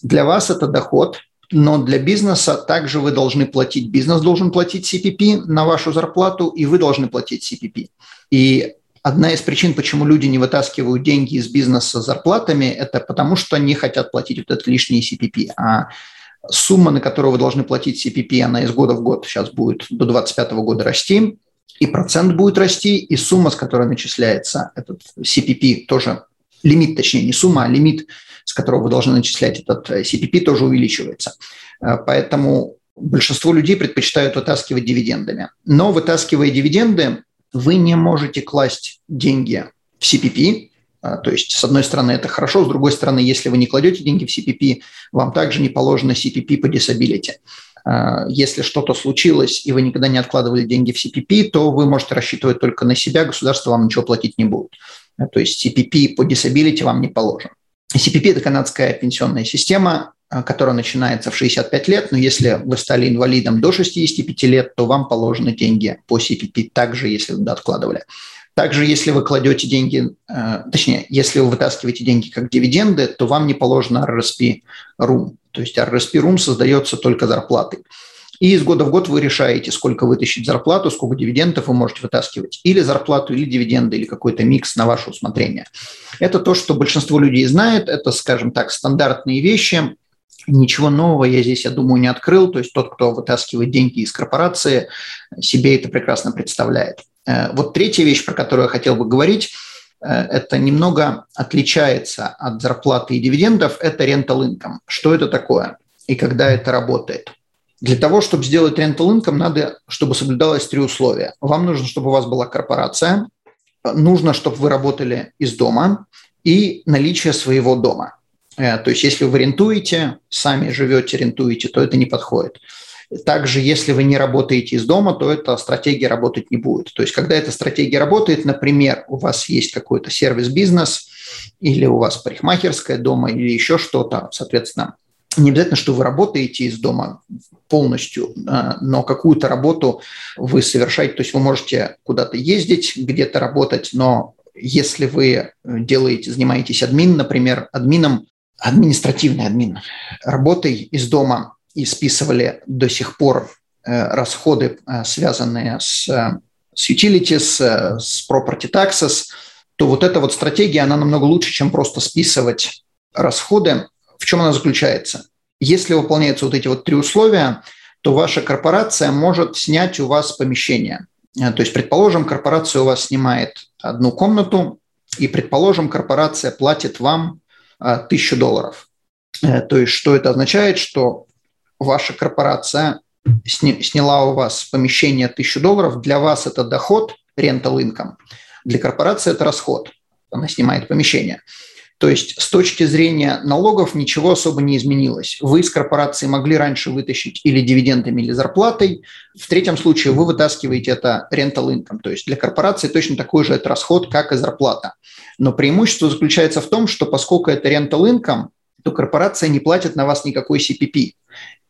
для вас это доход, но для бизнеса также вы должны платить, бизнес должен платить CPP на вашу зарплату, и вы должны платить CPP. И одна из причин, почему люди не вытаскивают деньги из бизнеса зарплатами, это потому что не хотят платить вот этот лишний CPP. А сумма, на которую вы должны платить CPP, она из года в год сейчас будет до 2025 года расти и процент будет расти, и сумма, с которой начисляется этот CPP, тоже лимит, точнее, не сумма, а лимит, с которого вы должны начислять этот CPP, тоже увеличивается. Э, поэтому большинство людей предпочитают вытаскивать дивидендами. Но вытаскивая дивиденды, вы не можете класть деньги в CPP, э, то есть, с одной стороны, это хорошо, с другой стороны, если вы не кладете деньги в CPP, вам также не положено CPP по disability. А, если что-то случилось, и вы никогда не откладывали деньги в CPP, то вы можете рассчитывать только на себя, государство вам ничего платить не будет. А, то есть CPP по disability вам не положен. CPP – это канадская пенсионная система, а, которая начинается в 65 лет, но если вы стали инвалидом до 65 лет, то вам положены деньги по CPP также, если вы откладывали. Также, если вы кладете деньги, точнее, если вы вытаскиваете деньги как дивиденды, то вам не положено RSP RUM. То есть RSP Room создается только зарплатой. И из года в год вы решаете, сколько вытащить зарплату, сколько дивидендов вы можете вытаскивать. Или зарплату, или дивиденды, или какой-то микс на ваше усмотрение. Это то, что большинство людей знает. Это, скажем так, стандартные вещи. Ничего нового я здесь, я думаю, не открыл. То есть тот, кто вытаскивает деньги из корпорации, себе это прекрасно представляет. Э, вот третья вещь, про которую я хотел бы говорить – Э, это немного отличается от зарплаты и дивидендов, это rental income. Что это такое и когда это работает? Для того, чтобы сделать rental income, надо, чтобы соблюдалось три условия. Вам нужно, чтобы у вас была корпорация, нужно, чтобы вы работали из дома и наличие своего дома. Э, то есть, если вы рентуете, сами живете, рентуете, то это не подходит. Также, если вы не работаете из дома, то эта стратегия работать не будет. То есть, когда эта стратегия работает, например, у вас есть какой-то сервис-бизнес, или у вас парикмахерская дома, или еще что-то, соответственно, не обязательно, что вы работаете из дома полностью, а, но какую-то работу вы совершаете, то есть вы можете куда-то ездить, где-то работать, но если вы делаете, занимаетесь админ, например, админом, административный админ, работой из дома, и списывали до сих пор э, расходы, э, связанные с, э, с utilities, с property taxes, то вот эта вот стратегия, она намного лучше, чем просто списывать расходы. В чем она заключается? Если выполняются вот эти вот три условия, то ваша корпорация может снять у вас помещение. То есть, предположим, корпорация у вас снимает одну комнату, и, предположим, корпорация платит вам тысячу долларов. То есть, что это означает? Что ваша корпорация сняла у вас помещение 1000 долларов, для вас это доход, rental income, для корпорации это расход, она снимает помещение. То есть с точки зрения налогов ничего особо не изменилось. Вы из корпорации могли раньше вытащить или дивидендами, или зарплатой. В третьем случае вы вытаскиваете это rental income. То есть для корпорации точно такой же это расход, как и зарплата. Но преимущество заключается в том, что поскольку это rental income, то корпорация не платит на вас никакой CPP.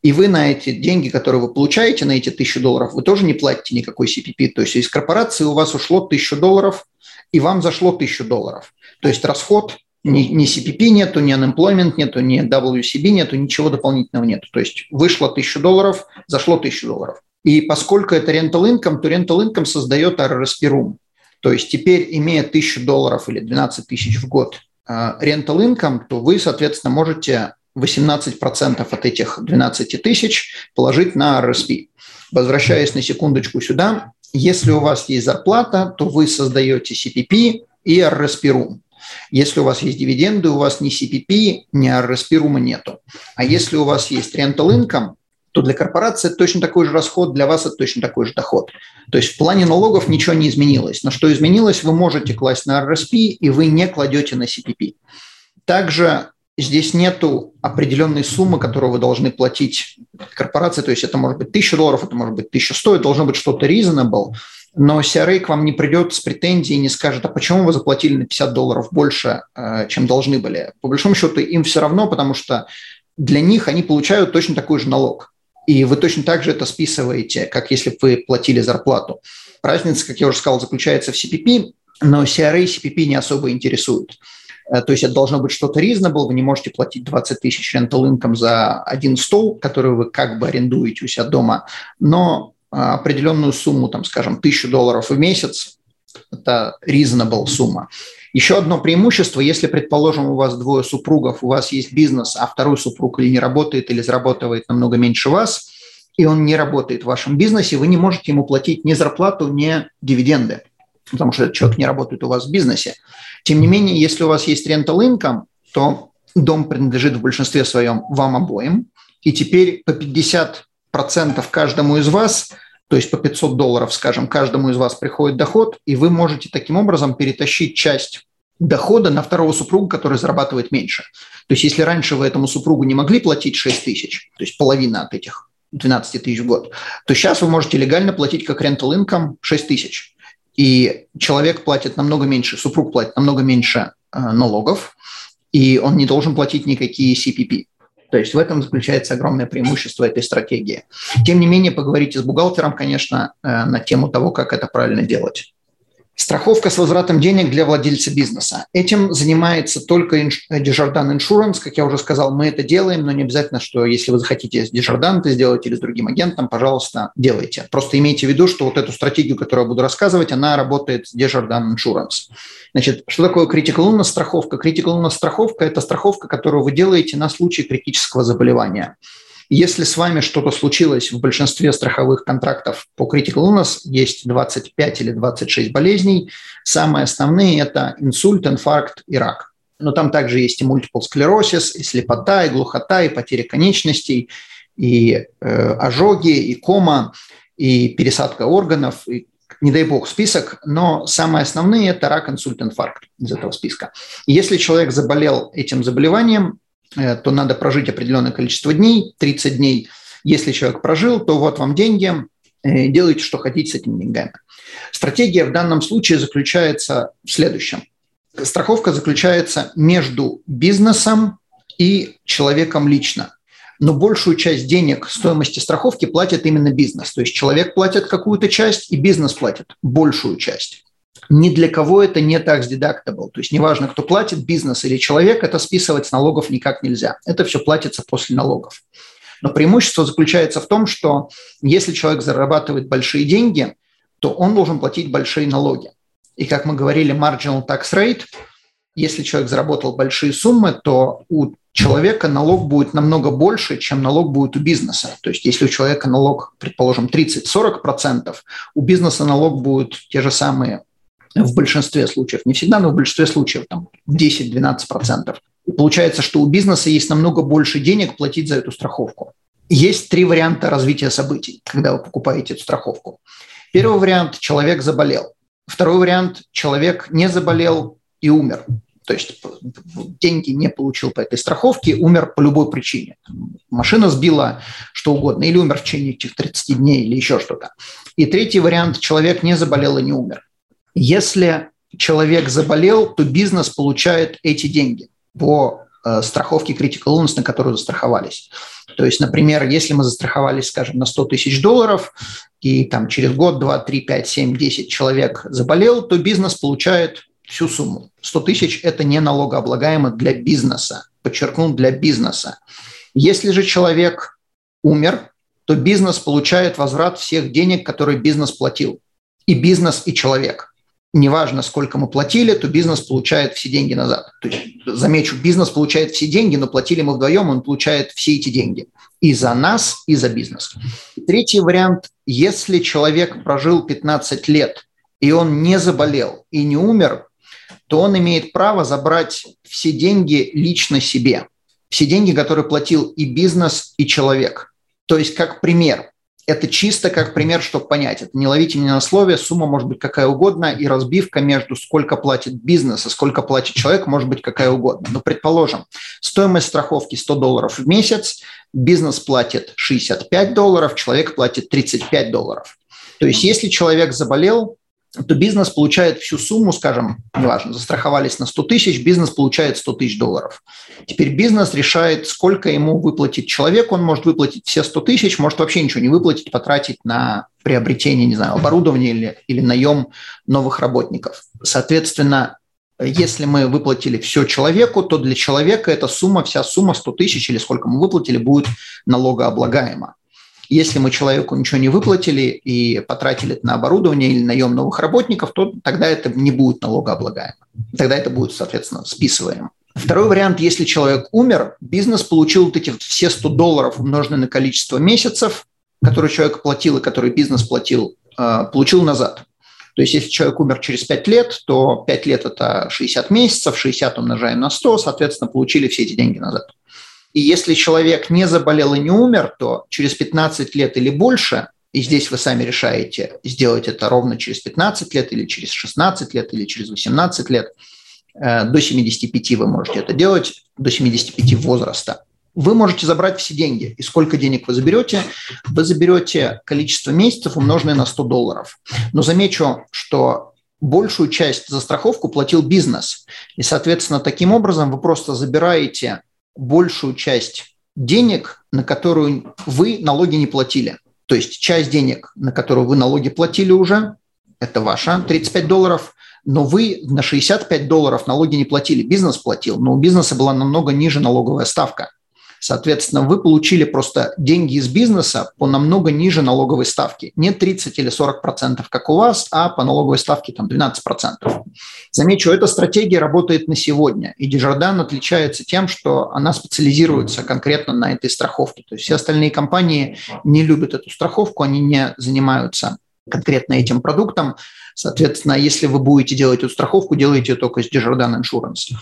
И вы на эти деньги, которые вы получаете, на эти тысячу долларов, вы тоже не платите никакой CPP. То есть из корпорации у вас ушло тысячу долларов, и вам зашло тысячу долларов. То есть расход ни, ни CPP нету, ни unemployment нету, ни WCB нету, ничего дополнительного нету. То есть вышло 1000 долларов, зашло 1000 долларов. И поскольку это rental income, то rental income создает RRSP room. То есть теперь, имея 1000 долларов или 12 тысяч в год э, rental income, то вы, соответственно, можете 18% от этих 12 тысяч положить на RSP. Возвращаясь на секундочку сюда, если у вас есть зарплата, то вы создаете CPP и RSP room. Если у вас есть дивиденды, у вас ни CPP, ни RSP нету. А если у вас есть rental income, то для корпорации это точно такой же расход, для вас это точно такой же доход. То есть в плане налогов ничего не изменилось. Но что изменилось, вы можете класть на RSP, и вы не кладете на CPP. Также здесь нету определенной суммы, которую вы должны платить корпорации. То есть это может быть 1000 долларов, это может быть 1100, это должно быть что-то reasonable но CRA к вам не придет с претензией и не скажет, а почему вы заплатили на 50 долларов больше, э, чем должны были. По большому счету им все равно, потому что для них они получают точно такой же налог. И вы точно так же это списываете, как если бы вы платили зарплату. Разница, как я уже сказал, заключается в CPP, но CRA CPP не особо интересует. Э, то есть это должно быть что-то reasonable, вы не можете платить 20 тысяч rental income за один стол, который вы как бы арендуете у себя дома, но определенную сумму, там, скажем, тысячу долларов в месяц, это reasonable сумма. Еще одно преимущество, если, предположим, у вас двое супругов, у вас есть бизнес, а второй супруг или не работает, или зарабатывает намного меньше вас, и он не работает в вашем бизнесе, вы не можете ему платить ни зарплату, ни дивиденды, потому что этот человек не работает у вас в бизнесе. Тем не менее, если у вас есть rental income, то дом принадлежит в большинстве своем вам обоим, и теперь по 50 процентов каждому из вас, то есть по 500 долларов, скажем, каждому из вас приходит доход, и вы можете таким образом перетащить часть дохода на второго супруга, который зарабатывает меньше. То есть если раньше вы этому супругу не могли платить 6 тысяч, то есть половина от этих 12 тысяч в год, то сейчас вы можете легально платить как rental income 6 тысяч. И человек платит намного меньше, супруг платит намного меньше э, налогов, и он не должен платить никакие CPP. То есть в этом заключается огромное преимущество этой стратегии. Тем не менее, поговорите с бухгалтером, конечно, э, на тему того, как это правильно делать. Страховка с возвратом денег для владельца бизнеса. Этим занимается только Desjardins Insurance. Как я уже сказал, мы это делаем, но не обязательно, что если вы захотите с Desjardins это сделать или с другим агентом, пожалуйста, делайте. Просто имейте в виду, что вот эту стратегию, которую я буду рассказывать, она работает с Desjardins Insurance. Значит, что такое critical illness страховка? Critical illness страховка – это страховка, которую вы делаете на случай критического заболевания. Если с вами что-то случилось в большинстве страховых контрактов по Critical Illness, есть 25 или 26 болезней, самые основные – это инсульт, инфаркт и рак. Но там также есть и multiple склерозис, и слепота, и глухота, и потеря конечностей, и э, ожоги, и кома, и пересадка органов, и не дай бог, список, но самые основные – это рак, инсульт, инфаркт из этого списка. И если человек заболел этим заболеванием, то надо прожить определенное количество дней, 30 дней. Если человек прожил, то вот вам деньги, э, делайте, что хотите с этими деньгами. Стратегия в данном случае заключается в следующем. Страховка заключается между бизнесом и человеком лично. Но большую часть денег стоимости страховки платит именно бизнес. То есть человек платит какую-то часть, и бизнес платит большую часть ни для кого это не tax deductible. То есть неважно, кто платит, бизнес или человек, это списывать с налогов никак нельзя. Это все платится после налогов. Но преимущество заключается в том, что если человек зарабатывает большие деньги, то он должен платить большие налоги. И как мы говорили, marginal tax rate, если человек заработал большие суммы, то у человека налог будет намного больше, чем налог будет у бизнеса. То есть если у человека налог, предположим, 30-40%, у бизнеса налог будет те же самые в большинстве случаев, не всегда, но в большинстве случаев, там 10-12%. И получается, что у бизнеса есть намного больше денег платить за эту страховку. Есть три варианта развития событий, когда вы покупаете эту страховку. Первый вариант – человек заболел. Второй вариант – человек не заболел и умер. То есть деньги не получил по этой страховке, умер по любой причине. Машина сбила, что угодно, или умер в течение этих 30 дней, или еще что-то. И третий вариант – человек не заболел и не умер. Если человек заболел, то бизнес получает эти деньги по э, страховке Critical Illness, на которую застраховались. То есть, например, если мы застраховались, скажем, на 100 тысяч долларов, и там через год, два, три, пять, семь, десять человек заболел, то бизнес получает всю сумму. 100 тысяч – это не налогооблагаемо для бизнеса. Подчеркну, для бизнеса. Если же человек умер, то бизнес получает возврат всех денег, которые бизнес платил. И бизнес, и человек. Неважно, сколько мы платили, то бизнес получает все деньги назад. То есть, замечу, бизнес получает все деньги, но платили мы вдвоем, он получает все эти деньги. И за нас, и за бизнес. Третий вариант. Если человек прожил 15 лет, и он не заболел и не умер, то он имеет право забрать все деньги лично себе. Все деньги, которые платил и бизнес, и человек. То есть, как пример, это чисто как пример, чтобы понять. Это не ловите меня на слове, сумма может быть какая угодно, и разбивка между сколько платит бизнес и сколько платит человек может быть какая угодно. Но, предположим, стоимость страховки 100 долларов в месяц, бизнес платит 65 долларов, человек платит 35 долларов. То есть, если человек заболел, то бизнес получает всю сумму, скажем, неважно, застраховались на 100 тысяч, бизнес получает 100 тысяч долларов. Теперь бизнес решает, сколько ему выплатить человек, он может выплатить все 100 тысяч, может вообще ничего не выплатить, потратить на приобретение, не знаю, оборудования или, или наем новых работников. Соответственно, если мы выплатили все человеку, то для человека эта сумма, вся сумма 100 тысяч или сколько мы выплатили, будет налогооблагаема. Если мы человеку ничего не выплатили и потратили это на оборудование или наем новых работников, то тогда это не будет налогооблагаемо. Тогда это будет, соответственно, списываемо. Второй вариант, если человек умер, бизнес получил вот эти все 100 долларов, умноженные на количество месяцев, которые человек платил и которые бизнес платил, э, получил назад. То есть если человек умер через 5 лет, то 5 лет – это 60 месяцев, 60 умножаем на 100, соответственно, получили все эти деньги назад. И если человек не заболел и не умер, то через 15 лет или больше, и здесь вы сами решаете, сделать это ровно через 15 лет или через 16 лет или через 18 лет, э, до 75 вы можете это делать, до 75 возраста. Вы можете забрать все деньги. И сколько денег вы заберете? Вы заберете количество месяцев, умноженное на 100 долларов. Но замечу, что большую часть за страховку платил бизнес. И, соответственно, таким образом вы просто забираете большую часть денег, на которую вы налоги не платили. То есть часть денег, на которую вы налоги платили уже, это ваша, 35 долларов, но вы на 65 долларов налоги не платили, бизнес платил, но у бизнеса была намного ниже налоговая ставка. Соответственно, вы получили просто деньги из бизнеса по намного ниже налоговой ставки. Не 30 или 40 процентов, как у вас, а по налоговой ставке там 12 процентов. Замечу, эта стратегия работает на сегодня. И Дежардан отличается тем, что она специализируется конкретно на этой страховке. То есть все остальные компании не любят эту страховку, они не занимаются конкретно этим продуктом. Соответственно, если вы будете делать эту страховку, делайте ее только с Desjardins Insurance.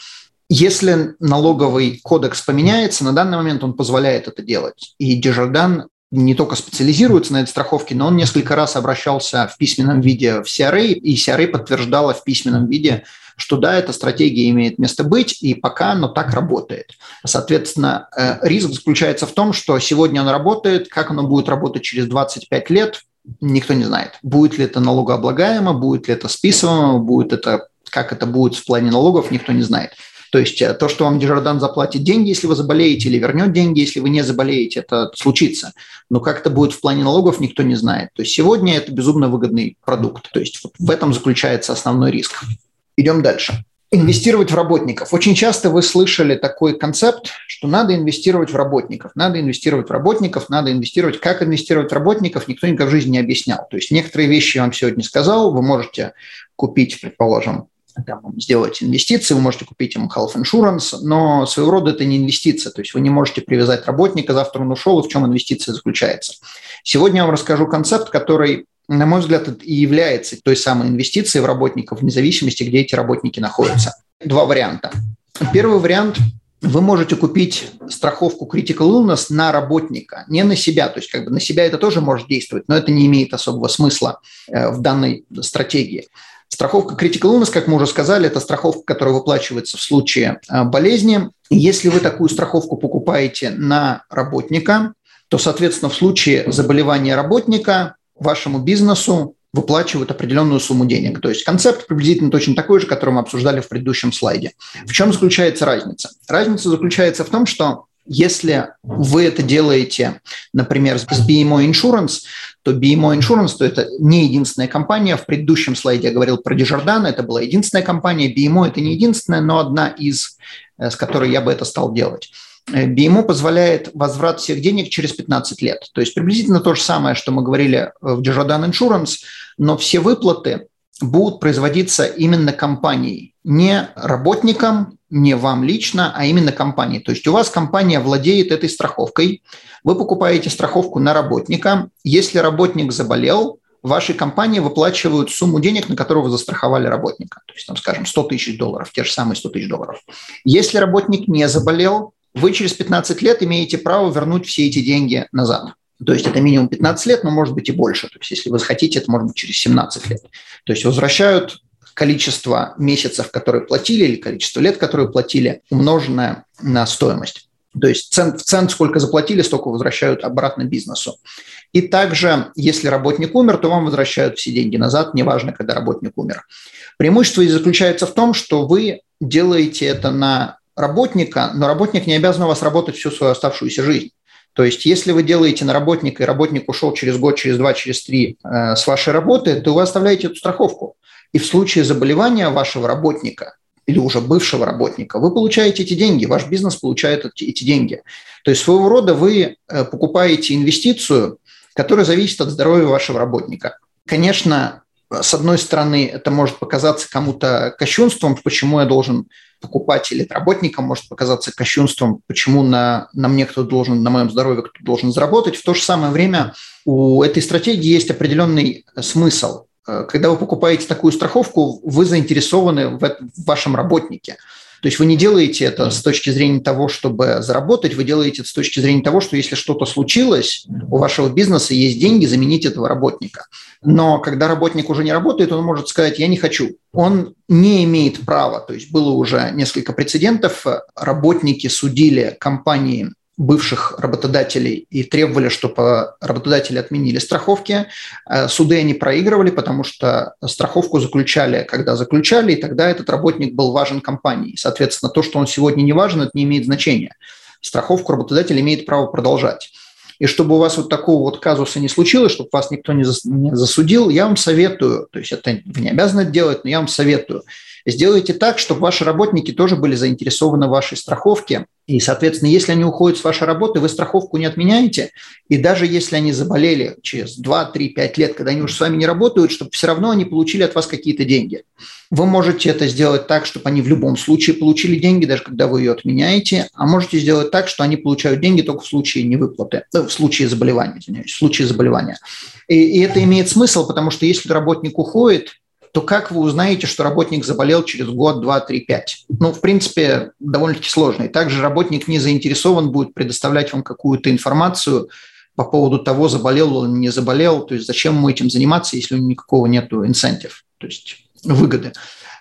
Если налоговый кодекс поменяется, на данный момент он позволяет это делать. И Дежардан не только специализируется на этой страховке, но он несколько раз обращался в письменном виде в CRA, и CRA подтверждала в письменном виде, что да, эта стратегия имеет место быть, и пока оно так работает. Соответственно, э, риск заключается в том, что сегодня оно работает, как оно будет работать через 25 лет, никто не знает. Будет ли это налогооблагаемо, будет ли это списываемо, будет это, как это будет в плане налогов, никто не знает. То есть э, то, что вам Дежардан заплатит деньги, если вы заболеете, или вернет деньги, если вы не заболеете, это случится. Но как это будет в плане налогов, никто не знает. То есть сегодня это безумно выгодный продукт. То есть вот в этом заключается основной риск. Идем дальше. Инвестировать в работников. Очень часто вы слышали такой концепт, что надо инвестировать в работников, надо инвестировать в работников, надо инвестировать. Как инвестировать в работников, никто никогда в жизни не объяснял. То есть некоторые вещи я вам сегодня сказал, вы можете купить, предположим, там, сделать инвестиции, вы можете купить ему health insurance, но своего рода это не инвестиция, то есть вы не можете привязать работника, завтра он ушел, и в чем инвестиция заключается. Сегодня я вам расскажу концепт, который, на мой взгляд, и является той самой инвестицией в работников, вне зависимости, где эти работники находятся. Два варианта. Первый вариант вы можете купить страховку Critical Illness на работника, не на себя. То есть как бы на себя это тоже может действовать, но это не имеет особого смысла э, в данной стратегии. Страховка Critical Illness, как мы уже сказали, это страховка, которая выплачивается в случае а, болезни. Если вы такую страховку покупаете на работника, то, соответственно, в случае заболевания работника вашему бизнесу выплачивают определенную сумму денег. То есть концепт приблизительно точно такой же, который мы обсуждали в предыдущем слайде. В чем заключается разница? Разница заключается в том, что если вы это делаете, например, с BMO Insurance, то BMO Insurance, то это не единственная компания. В предыдущем слайде я говорил про Дежордан, это была единственная компания. BMO – это не единственная, но одна из, э, с которой я бы это стал делать. BMO позволяет возврат всех денег через 15 лет. То есть приблизительно то же самое, что мы говорили в Desjardins Insurance, но все выплаты будут производиться именно компанией, не работникам, не вам лично, а именно компанией. То есть у вас компания владеет этой страховкой, вы покупаете страховку на работника. Если работник заболел, вашей компании выплачивают сумму денег, на которую вы застраховали работника. То есть, там, скажем, 100 тысяч долларов, те же самые 100 тысяч долларов. Если работник не заболел, вы через 15 лет имеете право вернуть все эти деньги назад. То есть это минимум 15 лет, но может быть и больше. То есть если вы захотите, это может быть через 17 лет. То есть возвращают количество месяцев, которые платили, или количество лет, которые платили, умноженное на стоимость. То есть цент, в цент сколько заплатили, столько возвращают обратно бизнесу. И также, если работник умер, то вам возвращают все деньги назад, неважно, когда работник умер. Преимущество заключается в том, что вы делаете это на работника, но работник не обязан у вас работать всю свою оставшуюся жизнь. То есть, если вы делаете на работника, и работник ушел через год, через два, через три э, с вашей работы, то вы оставляете эту страховку. И в случае заболевания вашего работника или уже бывшего работника, вы получаете эти деньги, ваш бизнес получает эти, деньги. То есть своего рода вы э, покупаете инвестицию, которая зависит от здоровья вашего работника. Конечно, с одной стороны, это может показаться кому-то кощунством, почему я должен покупать или работникам может показаться кощунством, почему на, на мне кто должен, на моем здоровье кто должен заработать. В то же самое время у этой стратегии есть определенный смысл. Э, когда вы покупаете такую страховку, вы заинтересованы в, в вашем работнике. То есть вы не делаете это с точки зрения того, чтобы заработать, вы делаете это с точки зрения того, что если что-то случилось, у вашего бизнеса есть деньги заменить этого работника. Но когда работник уже не работает, он может сказать, я не хочу. Он не имеет права. То есть было уже несколько прецедентов. Работники судили компании бывших работодателей и требовали, чтобы работодатели отменили страховки. Э, суды они проигрывали, потому что страховку заключали, когда заключали, и тогда этот работник был важен компании. Соответственно, то, что он сегодня не важен, это не имеет значения. Страховку работодатель имеет право продолжать. И чтобы у вас вот такого вот казуса не случилось, чтобы вас никто не засудил, я вам советую, то есть это вы не обязаны делать, но я вам советую – Сделайте так, чтобы ваши работники тоже были заинтересованы в вашей страховке. И, соответственно, если они уходят с вашей работы, вы страховку не отменяете. И даже если они заболели через 2, 3, 5 лет, когда они уже с вами не работают, чтобы все равно они получили от вас какие-то деньги. Вы можете это сделать так, чтобы они в любом случае получили деньги, даже когда вы ее отменяете, а можете сделать так, что они получают деньги только в случае невыплаты, э, в случае заболевания, извиняюсь, в случае заболевания. И, и это имеет смысл, потому что если работник уходит, то как вы узнаете, что работник заболел через год, два, три, пять? Ну, в принципе, довольно-таки сложно. И также работник не заинтересован будет предоставлять вам какую-то информацию по поводу того, заболел он, не заболел. То есть зачем ему этим заниматься, если у него никакого нету инцентив, то есть выгоды.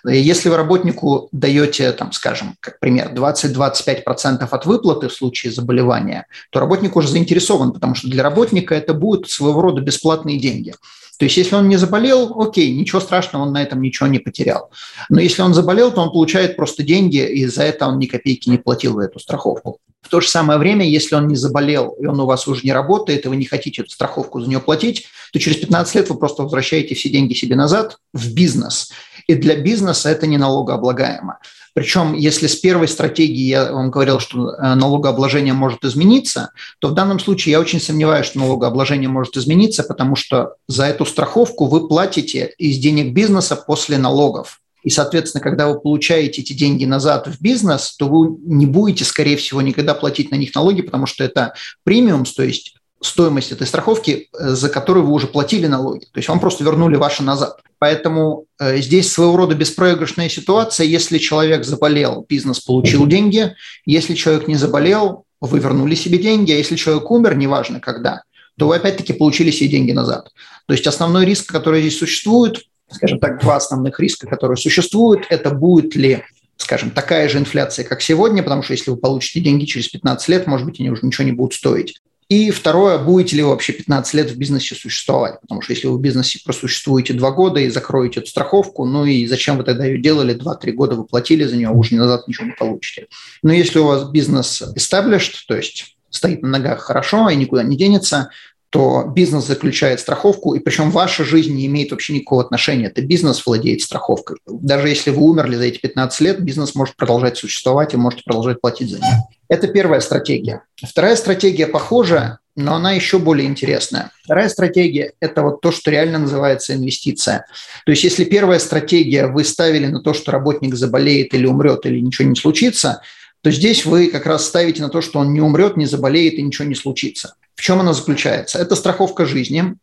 Если вы работнику даете, там, скажем, как пример, 20-25% от выплаты в случае заболевания, то работник уже заинтересован, потому что для работника это будут своего рода бесплатные деньги. То есть, если он не заболел, окей, ничего страшного, он на этом ничего не потерял. Но если он заболел, то он получает просто деньги, и за это он ни копейки не платил в эту страховку. В то же самое время, если он не заболел, и он у вас уже не работает, и вы не хотите эту страховку за нее платить, то через 15 лет вы просто возвращаете все деньги себе назад в бизнес. И для бизнеса это не налогооблагаемо. Причем, если с первой стратегии я вам говорил, что э, налогообложение может измениться, то в данном случае я очень сомневаюсь, что налогообложение может измениться, потому что за эту страховку вы платите из денег бизнеса после налогов. И, соответственно, когда вы получаете эти деньги назад в бизнес, то вы не будете, скорее всего, никогда платить на них налоги, потому что это премиум, то есть стоимость этой страховки, э, за которую вы уже платили налоги. То есть вам просто вернули ваши назад. Поэтому э, здесь своего рода беспроигрышная ситуация. Если человек заболел, бизнес получил деньги. Если человек не заболел, вы вернули себе деньги. А если человек умер, неважно когда, то вы опять-таки получили себе деньги назад. То есть основной риск, который здесь существует, скажем так, два основных риска, которые существуют. Это будет ли скажем, такая же инфляция, как сегодня, потому что если вы получите деньги через 15 лет, может быть, они уже ничего не будут стоить. И второе, будете ли вы вообще 15 лет в бизнесе существовать? Потому что если вы в бизнесе просуществуете 2 года и закроете эту страховку, ну и зачем вы тогда ее делали? 2-3 года вы платили за нее, а уже назад ничего не получите. Но если у вас бизнес established, то есть стоит на ногах хорошо и никуда не денется, то бизнес заключает страховку, и причем ваша жизнь не имеет вообще никакого отношения. Это бизнес владеет страховкой. Даже если вы умерли за эти 15 лет, бизнес может продолжать существовать и можете продолжать платить за него. Это первая стратегия. Вторая стратегия похожа, но она еще более интересная. Вторая стратегия – это вот то, что реально называется инвестиция. То есть если первая стратегия вы ставили на то, что работник заболеет или умрет, или ничего не случится, то здесь вы как раз ставите на то, что он не умрет, не заболеет и ничего не случится. В чем она заключается? Это страховка жизни,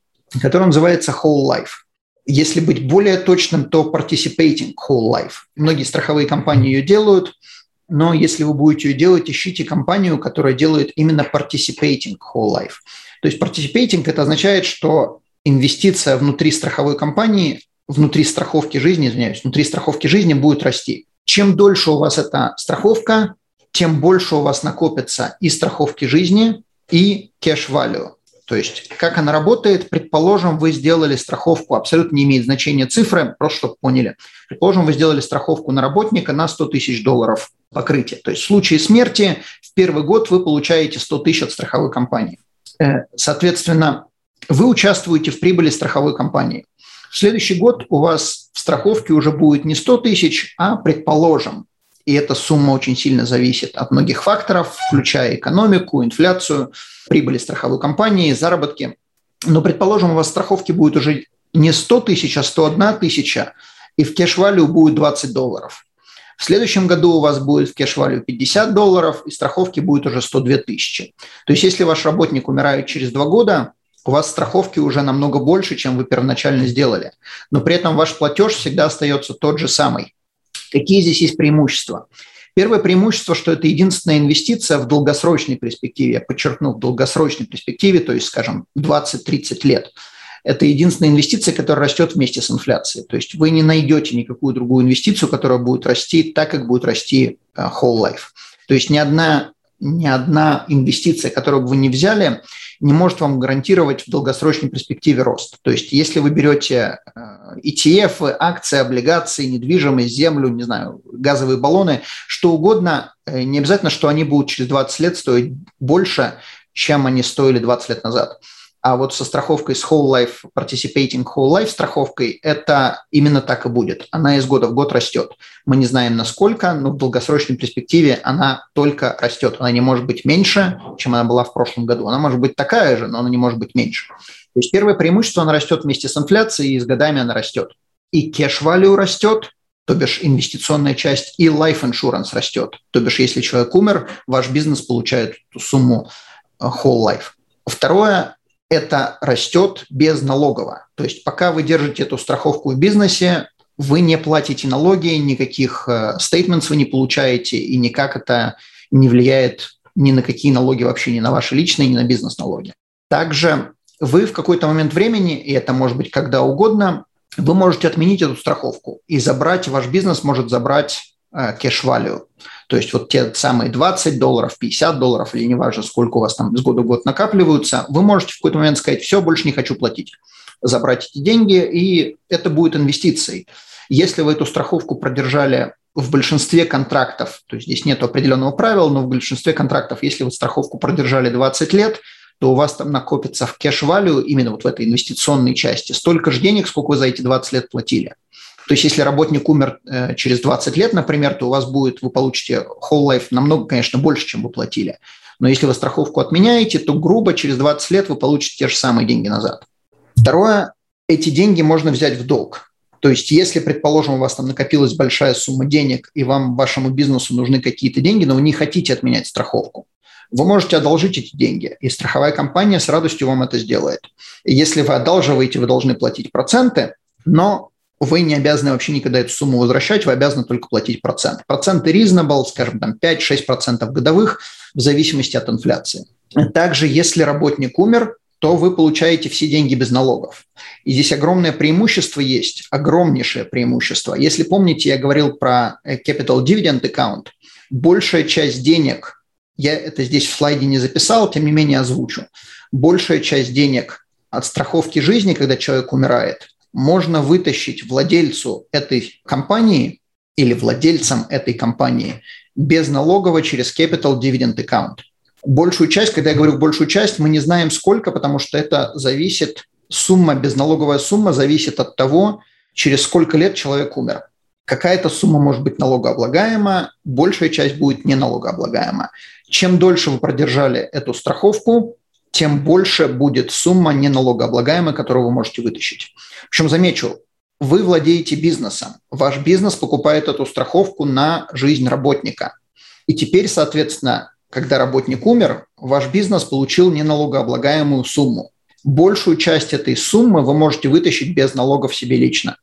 которая называется Whole Life. Если быть более точным, то participating whole life. Многие страховые компании ее делают, но если вы будете ее делать, ищите компанию, которая делает именно participating whole life. То есть participating – это означает, что инвестиция внутри страховой компании, внутри страховки жизни, извиняюсь, внутри страховки жизни будет расти. Чем дольше у вас эта страховка, тем больше у вас накопится и страховки жизни, и cash value. То есть как она работает, предположим, вы сделали страховку, абсолютно не имеет значения цифры, просто чтобы поняли. Предположим, вы сделали страховку на работника на 100 тысяч долларов покрытия. То есть в случае смерти в первый год вы получаете 100 тысяч от страховой компании. Э, соответственно, вы участвуете в прибыли страховой компании. В следующий год у вас в страховке уже будет не 100 тысяч, а, предположим, и эта сумма очень сильно зависит от многих факторов, включая экономику, инфляцию, прибыли страховой компании, заработки. Но, предположим, у вас страховки будет уже не 100 тысяч, а 101 тысяча, и в кэш-валю будет 20 долларов. В следующем году у вас будет в кэш-валю 50 долларов, и страховки будет уже 102 тысячи. То есть если ваш работник умирает через два года, у вас страховки уже намного больше, чем вы первоначально сделали. Но при этом ваш платеж всегда остается тот же самый. Какие здесь есть преимущества? Первое преимущество, что это единственная инвестиция в долгосрочной перспективе, я подчеркну, в долгосрочной перспективе, то есть, скажем, 20-30 лет. Это единственная инвестиция, которая растет вместе с инфляцией. То есть вы не найдете никакую другую инвестицию, которая будет расти так, как будет расти э, whole life. То есть ни одна, ни одна инвестиция, которую бы вы не взяли, не может вам гарантировать в долгосрочной перспективе рост. То есть если вы берете э, ETF, акции, облигации, недвижимость, землю, не знаю, газовые баллоны, что угодно, э, не обязательно, что они будут через 20 лет стоить больше, чем они стоили 20 лет назад. А вот со страховкой с Whole Life, Participating Whole Life страховкой, это именно так и будет. Она из года в год растет. Мы не знаем насколько, но в долгосрочной перспективе она только растет. Она не может быть меньше, чем она была в прошлом году. Она может быть такая же, но она не может быть меньше. То есть первое преимущество, она растет вместе с инфляцией, и с годами она растет. И value растет, то бишь инвестиционная часть, и life insurance растет. То бишь если человек умер, ваш бизнес получает сумму э, whole life. Второе, это растет без налогового. То есть пока вы держите эту страховку в бизнесе, вы не платите налоги, никаких стейтментов вы не получаете, и никак это не влияет ни на какие налоги вообще, ни на ваши личные, ни на бизнес-налоги. Также вы в какой-то момент времени, и это может быть когда угодно, вы можете отменить эту страховку и забрать, ваш бизнес может забрать кэш-валю. То есть вот те самые 20 долларов, 50 долларов или неважно, сколько у вас там с года в год накапливаются, вы можете в какой-то момент сказать, все, больше не хочу платить, забрать эти деньги, и это будет инвестицией. Если вы эту страховку продержали в большинстве контрактов, то есть здесь нет определенного правила, но в большинстве контрактов, если вы страховку продержали 20 лет, то у вас там накопится в кэш-валю, именно вот в этой инвестиционной части, столько же денег, сколько вы за эти 20 лет платили. То есть если работник умер э, через 20 лет, например, то у вас будет, вы получите whole life намного, конечно, больше, чем вы платили. Но если вы страховку отменяете, то грубо через 20 лет вы получите те же самые деньги назад. Второе, эти деньги можно взять в долг. То есть если, предположим, у вас там накопилась большая сумма денег, и вам, вашему бизнесу нужны какие-то деньги, но вы не хотите отменять страховку, вы можете одолжить эти деньги, и страховая компания с радостью вам это сделает. И если вы одалживаете, вы должны платить проценты, но вы не обязаны вообще никогда эту сумму возвращать, вы обязаны только платить процент. Проценты reasonable, скажем, там 5-6% годовых в зависимости от инфляции. Также, если работник умер, то вы получаете все деньги без налогов. И здесь огромное преимущество есть, огромнейшее преимущество. Если помните, я говорил про э, Capital Dividend Account. Большая часть денег, я это здесь в слайде не записал, тем не менее озвучу. Большая часть денег от страховки жизни, когда человек умирает, можно вытащить владельцу этой компании или владельцам этой компании безналогово через Capital Dividend Account. Большую часть, когда я говорю большую часть, мы не знаем сколько, потому что это зависит, сумма, безналоговая сумма зависит от того, через сколько лет человек умер. Какая-то сумма может быть налогооблагаема, большая часть будет не налогооблагаема. Чем дольше вы продержали эту страховку, тем больше будет сумма не налогооблагаемая, которую вы можете вытащить. Причем замечу, вы владеете бизнесом. Ваш бизнес покупает эту страховку на жизнь работника. И теперь, соответственно, когда работник умер, ваш бизнес получил неналогооблагаемую сумму. Большую часть этой суммы вы можете вытащить без налогов себе лично.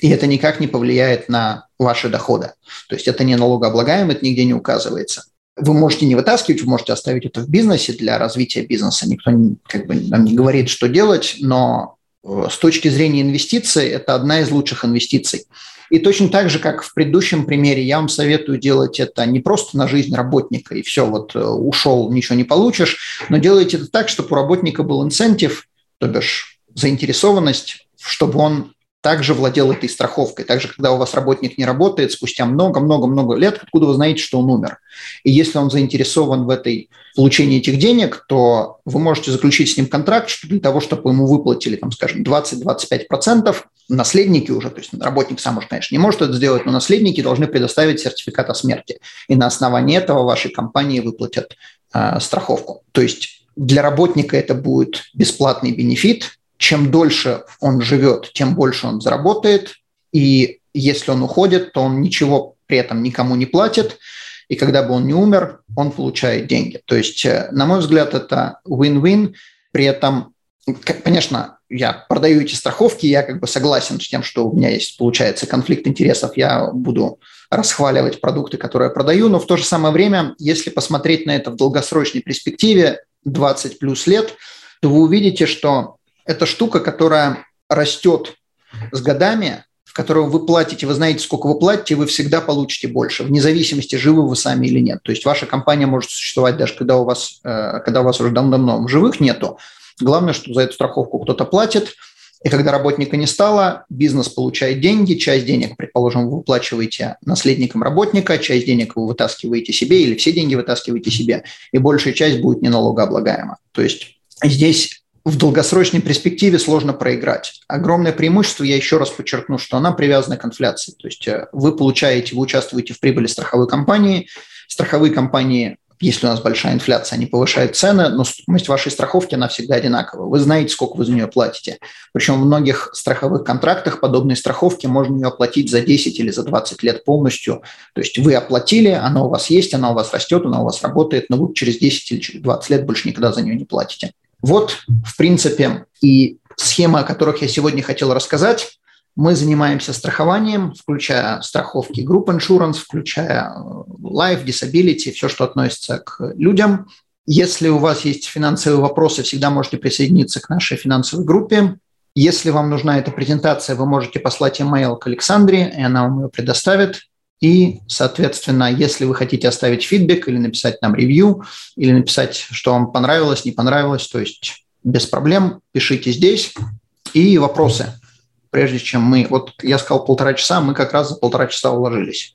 И это никак не повлияет на ваши доходы. То есть это не налогооблагаемо, это нигде не указывается. Вы можете не вытаскивать, вы можете оставить это в бизнесе для развития бизнеса. Никто как бы, нам не говорит, что делать, но э, с точки зрения инвестиций это одна из лучших инвестиций. И точно так же, как в предыдущем примере, я вам советую делать это не просто на жизнь работника, и все, вот э, ушел, ничего не получишь, но делайте это так, чтобы у работника был инцентив, то бишь заинтересованность, чтобы он также владел этой страховкой. Также, когда у вас работник не работает, спустя много-много-много лет, откуда вы знаете, что он умер. И если он заинтересован в этой получении этих денег, то вы можете заключить с ним контракт, что для того, чтобы ему выплатили, там, скажем, 20-25%, наследники уже, то есть работник сам уж, конечно, не может это сделать, но наследники должны предоставить сертификат о смерти. И на основании этого вашей компании выплатят э, страховку. То есть для работника это будет бесплатный бенефит, чем дольше он живет, тем больше он заработает. И если он уходит, то он ничего при этом никому не платит. И когда бы он не умер, он получает деньги. То есть, э, на мой взгляд, это win-win. При этом, конечно, я продаю эти страховки, я как бы согласен с тем, что у меня есть, получается, конфликт интересов, я буду расхваливать продукты, которые я продаю, но в то же самое время, если посмотреть на это в долгосрочной перспективе, 20 плюс лет, то вы увидите, что это штука, которая растет с годами, в которую вы платите, вы знаете, сколько вы платите, вы всегда получите больше, вне зависимости, живы вы сами или нет. То есть ваша компания может существовать даже когда у вас, э, когда у вас уже давно живых нету. Главное, что за эту страховку кто-то платит, и когда работника не стало, бизнес получает деньги, часть денег, предположим, вы выплачиваете наследникам работника, часть денег вы вытаскиваете себе или все деньги вытаскиваете себе, и большая часть будет не налогооблагаема. То есть здесь в долгосрочной перспективе сложно проиграть. Огромное преимущество, я еще раз подчеркну, что она привязана к инфляции. То есть э, вы получаете, вы участвуете в прибыли страховой компании, страховые компании если у нас большая инфляция, они повышают цены, но стоимость вашей страховки, она всегда одинаковая. Вы знаете, сколько вы за нее платите. Причем в многих страховых контрактах подобной страховки можно ее оплатить за 10 или за 20 лет полностью. То есть вы оплатили, она у вас есть, она у вас растет, она у вас работает, но вы через 10 или через 20 лет больше никогда за нее не платите. Вот, в принципе, и схема, о которых я сегодня хотел рассказать. Мы занимаемся страхованием, включая страховки Group Insurance, включая э, Life, Disability, все, что относится к людям. Если у вас есть финансовые вопросы, всегда можете присоединиться к нашей финансовой группе. Если вам нужна эта презентация, вы можете послать email к Александре, и она вам ее предоставит. И, соответственно, если вы хотите оставить фидбэк или написать нам ревью, или написать, что вам понравилось, не понравилось, то есть без проблем, пишите здесь. И вопросы, прежде чем мы... Вот я сказал полтора часа, мы как раз за полтора часа уложились.